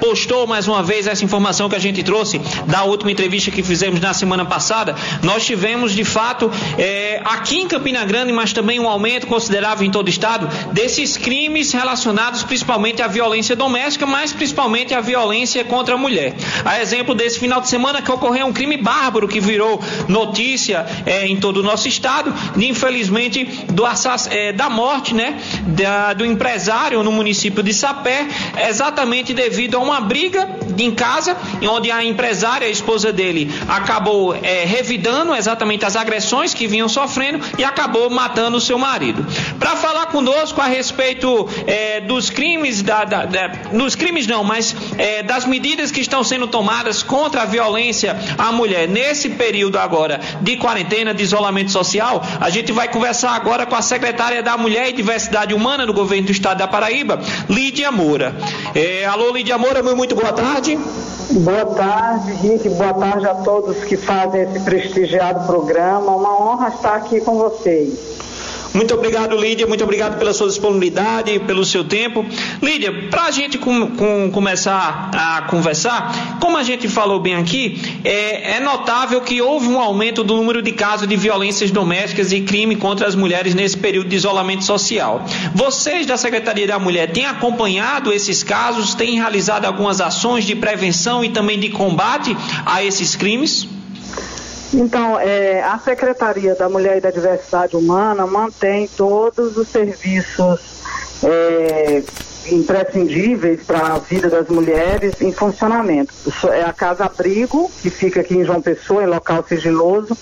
Speaker 3: postou mais uma vez essa informação que a gente trouxe da última entrevista que fizemos na semana passada. Nós tivemos, de fato, é, aqui em Campina Grande, mas também um aumento considerável em todo o estado, desses crimes relacionados principalmente à violência doméstica, mas principalmente à violência contra a mulher. A exemplo desse final de semana que ocorreu um crime bárbaro que virou notícia é, em todo o nosso estado, infelizmente, do assass é, da morte né, da, do empresário no município de Sapé, exatamente devido a uma briga em casa, onde a empresária, a esposa dele, acabou é, revidando exatamente as agressões que vinham sofrendo e acabou matando o seu marido. Para falar conosco a respeito é, dos crimes, da, da, da, dos crimes não, mas é, das medidas que estão sendo tomadas contra a violência à mulher nesse período agora de quarentena, de isolamento social, a gente vai conversar agora com a secretária da Mulher e Diversidade Humana do governo do estado da Paraíba, Lídia Moura. É, alô, Lídia Moura meu muito boa tarde.
Speaker 7: Boa tarde, Rick. Boa tarde a todos que fazem esse prestigiado programa. Uma honra estar aqui com vocês.
Speaker 3: Muito obrigado, Lídia. Muito obrigado pela sua disponibilidade, pelo seu tempo. Lídia, para a gente com, com, começar a conversar, como a gente falou bem aqui, é, é, notável que houve um aumento do número de casos de violências domésticas e crime contra as mulheres nesse período de isolamento social. Vocês da Secretaria da Mulher têm acompanhado esses casos, têm realizado algumas ações de prevenção e também de combate a esses crimes?
Speaker 7: Então, é, a Secretaria da Mulher e da Diversidade Humana mantém todos os serviços é, imprescindíveis para a vida das mulheres em funcionamento. É a Casa Abrigo, que fica aqui em João Pessoa, em local sigiloso,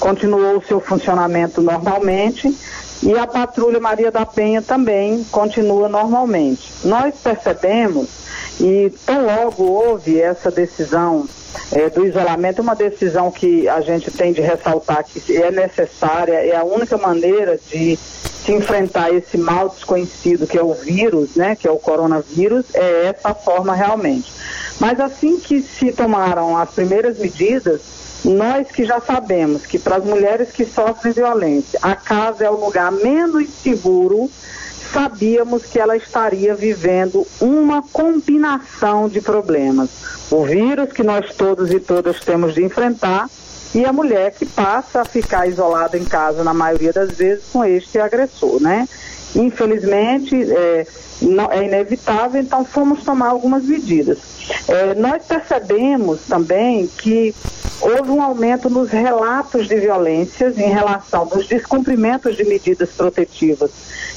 Speaker 7: continuou o seu funcionamento normalmente. E a Patrulha Maria da Penha também continua normalmente. Nós percebemos, e tão logo houve essa decisão é, do isolamento, uma decisão que a gente tem de ressaltar que é necessária, é a única maneira de se enfrentar esse mal desconhecido que é o vírus, né, que é o coronavírus, é essa forma realmente. Mas assim que se tomaram as primeiras medidas, nós que já sabemos que para as mulheres que sofrem violência, a casa é o lugar menos seguro sabíamos que ela estaria vivendo uma combinação de problemas. O vírus que nós todos e todas temos de enfrentar e a mulher que passa a ficar isolada em casa na maioria das vezes com este agressor, né? Infelizmente, é, não, é inevitável, então fomos tomar algumas medidas. É, nós percebemos também que houve um aumento nos relatos de violências em relação aos descumprimentos de medidas protetivas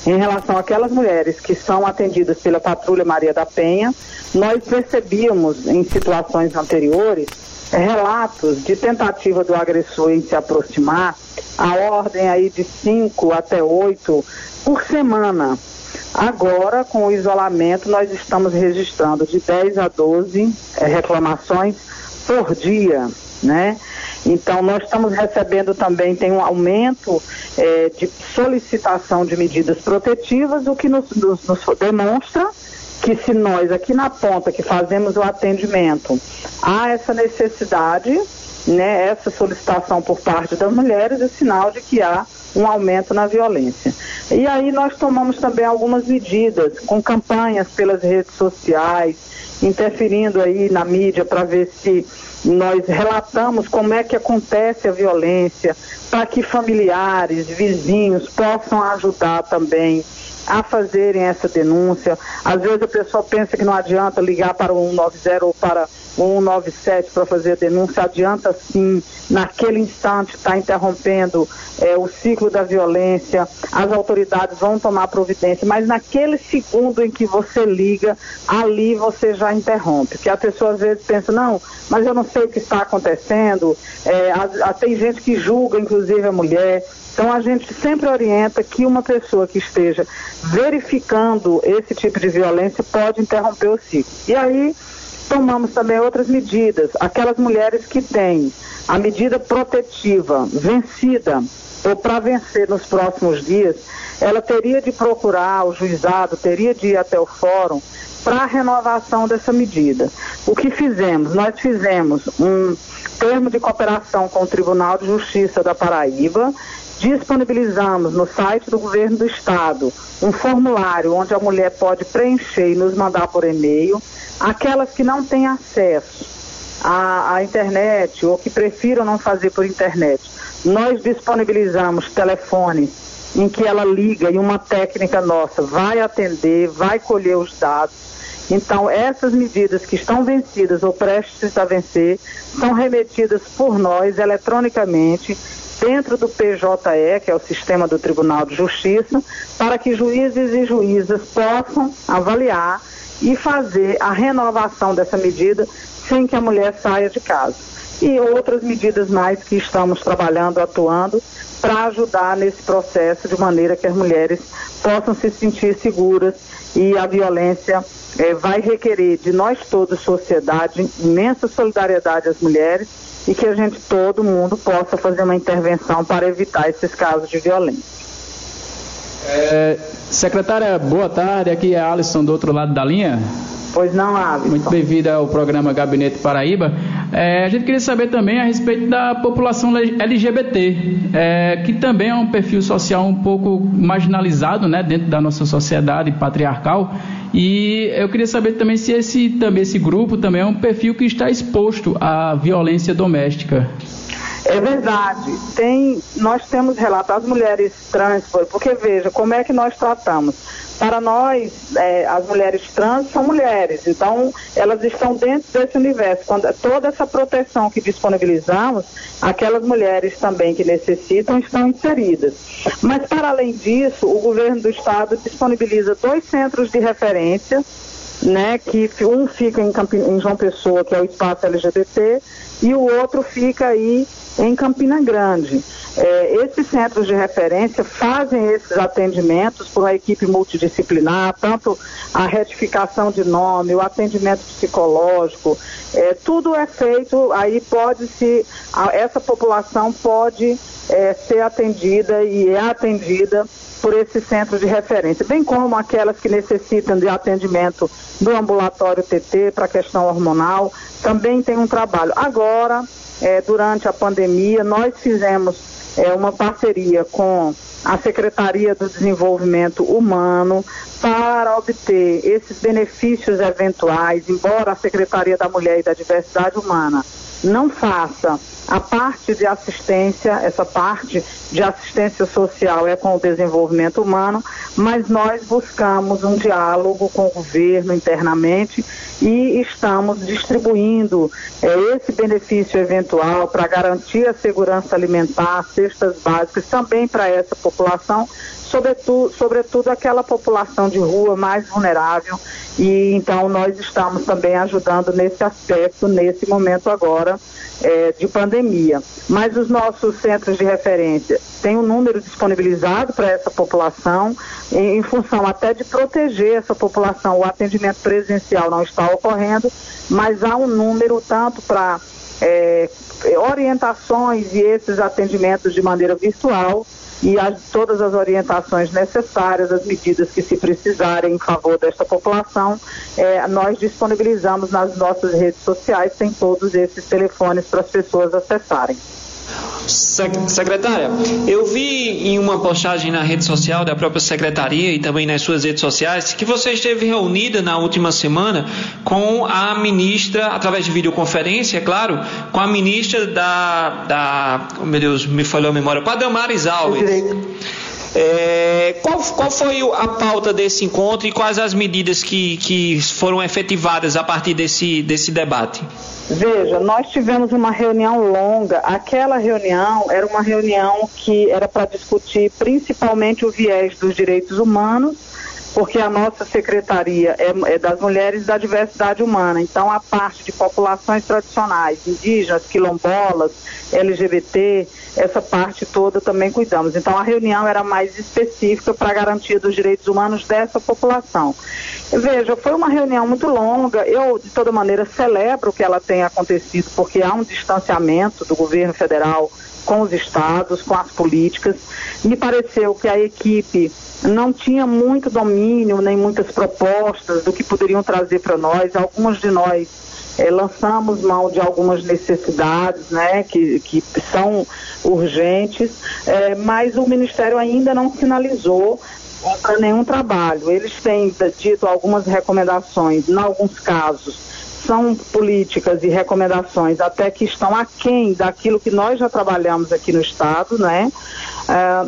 Speaker 7: em relação àquelas mulheres que são atendidas pela Patrulha Maria da Penha. Nós percebíamos em situações anteriores relatos de tentativa do agressor em se aproximar, a ordem aí de cinco até oito por semana. Agora, com o isolamento, nós estamos registrando de 10 a 12 é, reclamações por dia, né? Então, nós estamos recebendo também, tem um aumento é, de solicitação de medidas protetivas, o que nos, nos, nos demonstra que se nós aqui na ponta que fazemos o atendimento há essa necessidade, né, essa solicitação por parte das mulheres, é sinal de que há um aumento na violência. E aí nós tomamos também algumas medidas com campanhas pelas redes sociais, interferindo aí na mídia para ver se nós relatamos como é que acontece a violência, para que familiares, vizinhos possam ajudar também a fazerem essa denúncia. Às vezes a pessoa pensa que não adianta ligar para o 190 ou para 197 para fazer a denúncia, adianta sim, naquele instante está interrompendo é, o ciclo da violência, as autoridades vão tomar providência, mas naquele segundo em que você liga, ali você já interrompe. Porque a pessoa às vezes pensa, não, mas eu não sei o que está acontecendo, é, a, a, tem gente que julga, inclusive a mulher, então a gente sempre orienta que uma pessoa que esteja verificando esse tipo de violência pode interromper o ciclo. E aí tomamos também outras medidas. Aquelas mulheres que têm a medida protetiva vencida ou para vencer nos próximos dias, ela teria de procurar o juizado, teria de ir até o fórum para a renovação dessa medida. O que fizemos? Nós fizemos um termo de cooperação com o Tribunal de Justiça da Paraíba disponibilizamos no site do governo do estado um formulário onde a mulher pode preencher e nos mandar por e-mail. Aquelas que não têm acesso à, à internet ou que prefiram não fazer por internet, nós disponibilizamos telefones em que ela liga e uma técnica nossa vai atender, vai colher os dados. Então, essas medidas que estão vencidas ou prestes a vencer são remetidas por nós eletronicamente dentro do PJE, que é o sistema do Tribunal de Justiça, para que juízes e juízas possam avaliar e fazer a renovação dessa medida sem que a mulher saia de casa. E outras medidas mais que estamos trabalhando, atuando, para ajudar nesse processo de maneira que as mulheres possam se sentir seguras e a violência eh, vai requerer de nós todos, sociedade, imensa solidariedade às mulheres e que a gente, todo mundo, possa fazer uma intervenção para evitar esses casos de violência.
Speaker 4: É, secretária, boa tarde. Aqui é Alisson do outro lado da linha.
Speaker 7: Pois não, Alisson.
Speaker 4: Muito bem-vinda ao programa Gabinete Paraíba. É, a gente queria saber também a respeito da população LGBT, é, que também é um perfil social um pouco marginalizado né, dentro da nossa sociedade patriarcal. E eu queria saber também se esse, também esse grupo também é um perfil que está exposto à violência doméstica.
Speaker 7: É verdade. Tem, nós temos relatos das mulheres trans, porque veja, como é que nós tratamos? Para nós, é, as mulheres trans são mulheres, então elas estão dentro desse universo. Quando, toda essa proteção que disponibilizamos, aquelas mulheres também que necessitam estão inseridas. Mas, para além disso, o governo do estado disponibiliza dois centros de referência, né, que um fica em, Camp... em João Pessoa, que é o espaço LGBT, e o outro fica aí em Campina Grande. É, esses centros de referência fazem esses atendimentos por uma equipe multidisciplinar, tanto a retificação de nome, o atendimento psicológico, é, tudo é feito, aí pode-se, essa população pode é, ser atendida e é atendida por esse centro de referência, bem como aquelas que necessitam de atendimento do ambulatório TT para questão hormonal, também tem um trabalho. Agora, é, durante a pandemia, nós fizemos é, uma parceria com a Secretaria do Desenvolvimento Humano para obter esses benefícios eventuais, embora a Secretaria da Mulher e da Diversidade Humana não faça. A parte de assistência, essa parte de assistência social é com o desenvolvimento humano, mas nós buscamos um diálogo com o governo internamente e estamos distribuindo é, esse benefício eventual para garantir a segurança alimentar, cestas básicas também para essa população, sobretudo, sobretudo aquela população de rua mais vulnerável. E então nós estamos também ajudando nesse aspecto, nesse momento agora é, de pandemia. Mas os nossos centros de referência têm um número disponibilizado para essa população, em, em, função até de proteger essa população. O atendimento presencial não está ocorrendo, mas há um número tanto para é, orientações e esses atendimentos de maneira virtual e as, todas as orientações necessárias, as medidas que se precisarem em favor desta população, é, nós disponibilizamos nas nossas redes sociais, tem todos esses telefones para as pessoas acessarem.
Speaker 3: Secretária, eu vi em uma postagem na rede social da própria secretaria e também nas suas redes sociais que você esteve reunida na última semana com a ministra, através de videoconferência, é claro, com a ministra da. da oh, meu Deus, me falhou a memória, com a Damares Alves. É, qual, qual foi a pauta desse encontro e quais as medidas que, que foram efetivadas a partir desse, desse debate?
Speaker 7: Veja, nós tivemos uma reunião longa. Aquela reunião era uma reunião que era para discutir principalmente o viés dos direitos humanos, porque a nossa secretaria é, é, das mulheres da diversidade humana. Então, a parte de populações tradicionais, indígenas, quilombolas, LGBT, essa parte toda também cuidamos. Então, a reunião era mais específica para a garantia dos direitos humanos dessa população. Veja, foi uma reunião muito longa. Eu, de toda maneira, celebro que ela tenha acontecido, porque há um distanciamento do governo federal com os estados, com as políticas. Me pareceu que a equipe não tinha muito domínio, nem muitas propostas do que poderiam trazer para nós. Algumas de nós é, lançamos mão de algumas necessidades né, que, que são urgentes, é, mas o Ministério ainda não sinalizou para nenhum trabalho. Eles têm dito algumas recomendações, em alguns casos são políticas e recomendações até que estão aquém daquilo que nós já trabalhamos aqui no Estado, né?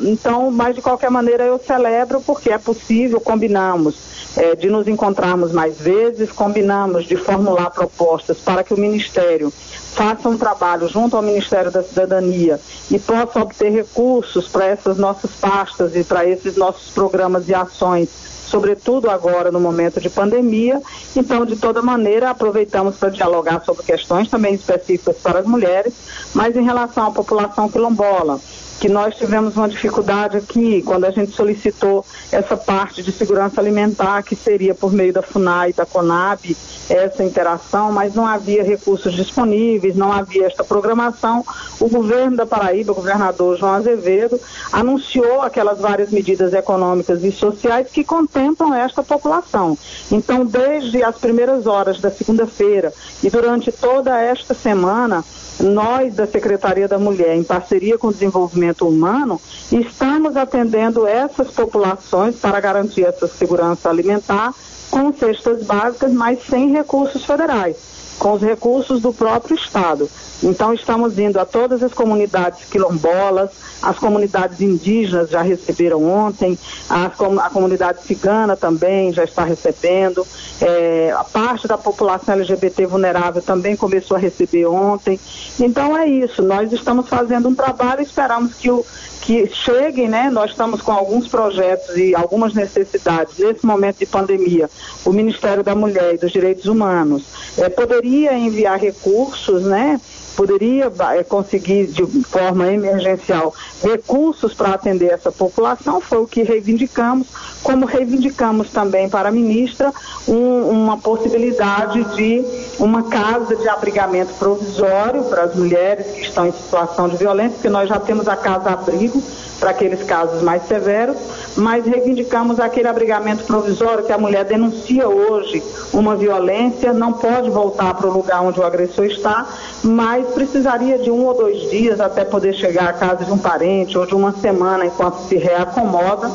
Speaker 7: Então, mas de qualquer maneira eu celebro porque é possível, combinamos é, de nos encontrarmos mais vezes, combinamos de formular propostas para que o Ministério faça um trabalho junto ao Ministério da Cidadania e possa obter recursos para essas nossas pastas e para esses nossos programas e ações, sobretudo agora no momento de pandemia. Então, de toda maneira, aproveitamos para dialogar sobre questões também específicas para as mulheres, mas em relação à população quilombola que nós tivemos uma dificuldade aqui quando a gente solicitou essa parte de segurança alimentar, que seria por meio da FUNAI e da CONAB, essa interação, mas não havia recursos disponíveis, não havia esta programação. O governo da Paraíba, o governador João Azevedo, anunciou aquelas várias medidas econômicas e sociais que contemplam esta população. Então, desde as primeiras horas da segunda-feira e durante toda esta semana, nós da Secretaria da Mulher, em parceria com o Desenvolvimento Humano, estamos atendendo essas populações para garantir essa segurança alimentar com cestas básicas, mas sem recursos federais, com os recursos do próprio Estado. Então, estamos indo a todas as comunidades quilombolas, as comunidades indígenas já receberam ontem, a, a comunidade cigana também já está recebendo, é, a parte da população LGBT vulnerável também começou a receber ontem. Então, é isso, nós estamos fazendo um trabalho, esperamos que o que cheguem, né? Nós estamos com alguns projetos e algumas necessidades nesse momento de pandemia. O Ministério da Mulher e dos Direitos Humanos é, poderia enviar recursos, né? Poderia é, conseguir de forma emergencial recursos para atender essa população, foi o que reivindicamos, como reivindicamos também para a ministra um, uma possibilidade de uma casa de abrigamento provisório para as mulheres que estão em situação de violência, porque nós já temos a casa abrigo para aqueles casos mais severos, mas reivindicamos aquele abrigamento provisório que a mulher denuncia hoje uma violência, não pode voltar para o lugar onde o agressor está, mas precisaria de um ou dois dias até poder chegar à casa de um parente ou de uma semana enquanto se reacomoda.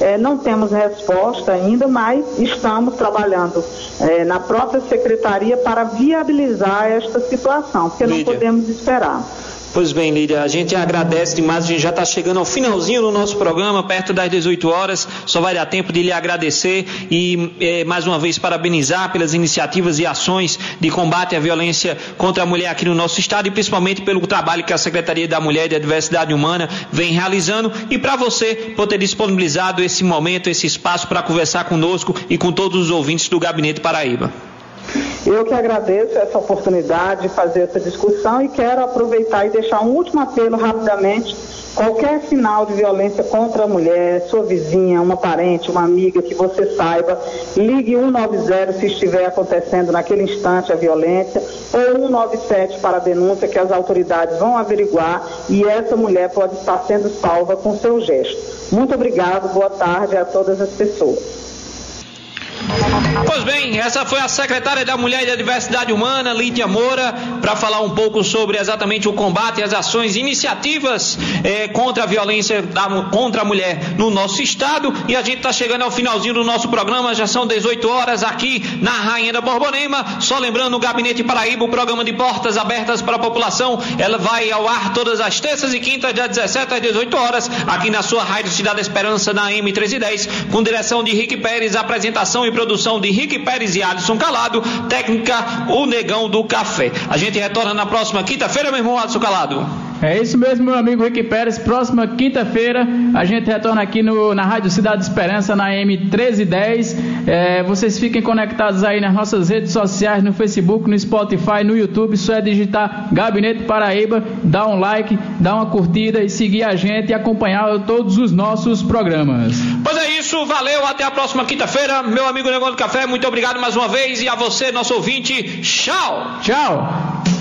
Speaker 7: É, não temos resposta ainda, mas estamos trabalhando é, na própria secretaria para viabilizar esta situação, porque Lídia. não podemos esperar.
Speaker 3: Pois bem, Lídia, a gente agradece demais, a gente já está chegando ao finalzinho do nosso programa, perto das 18 horas, só vai dar tempo de lhe agradecer e eh, mais uma vez parabenizar pelas iniciativas e ações de combate à violência contra a mulher aqui no nosso estado e principalmente pelo trabalho que a Secretaria da Mulher e da Diversidade Humana vem realizando e para você por ter disponibilizado esse momento, esse espaço para conversar conosco e com todos os ouvintes do Gabinete Paraíba.
Speaker 7: Eu que agradeço essa oportunidade de fazer essa discussão e quero aproveitar e deixar um último apelo rapidamente. Qualquer sinal de violência contra a mulher, sua vizinha, uma parente, uma amiga que você saiba, ligue 190 se estiver acontecendo naquele instante a violência, ou 197 para a denúncia que as autoridades vão averiguar e essa mulher pode estar sendo salva com seu gesto. Muito obrigado, boa tarde a todas as pessoas.
Speaker 3: Pois bem, essa foi a secretária da Mulher e da Diversidade Humana, Lídia Moura, para falar um pouco sobre exatamente o combate, as ações, iniciativas eh, contra a violência da, contra a mulher no nosso estado. E a gente está chegando ao finalzinho do nosso programa, já são 18 horas aqui na Rainha da Borborema. Só lembrando, o Gabinete Paraíba, o programa de portas abertas para a população, ela vai ao ar todas as terças e quintas, das 17 às 18 horas, aqui na sua Rádio Cidade Esperança, na M1310, com direção de Rick Pérez, apresentação e produção de Rick Pérez e Alisson Calado, técnica O Negão do Café. A gente retorna na próxima quinta-feira, meu irmão Alisson Calado.
Speaker 4: É isso mesmo, meu amigo Rick Pérez. Próxima quinta-feira a gente retorna aqui no, na Rádio Cidade Esperança, na M1310. É, vocês fiquem conectados aí nas nossas redes sociais, no Facebook, no Spotify, no YouTube. Só é digitar Gabinete Paraíba, dar um like, dar uma curtida e seguir a gente e acompanhar todos os nossos programas.
Speaker 3: Pois é isso, valeu, até a próxima quinta-feira. Meu amigo Negócio do Café, muito obrigado mais uma vez. E a você, nosso ouvinte, tchau!
Speaker 4: Tchau!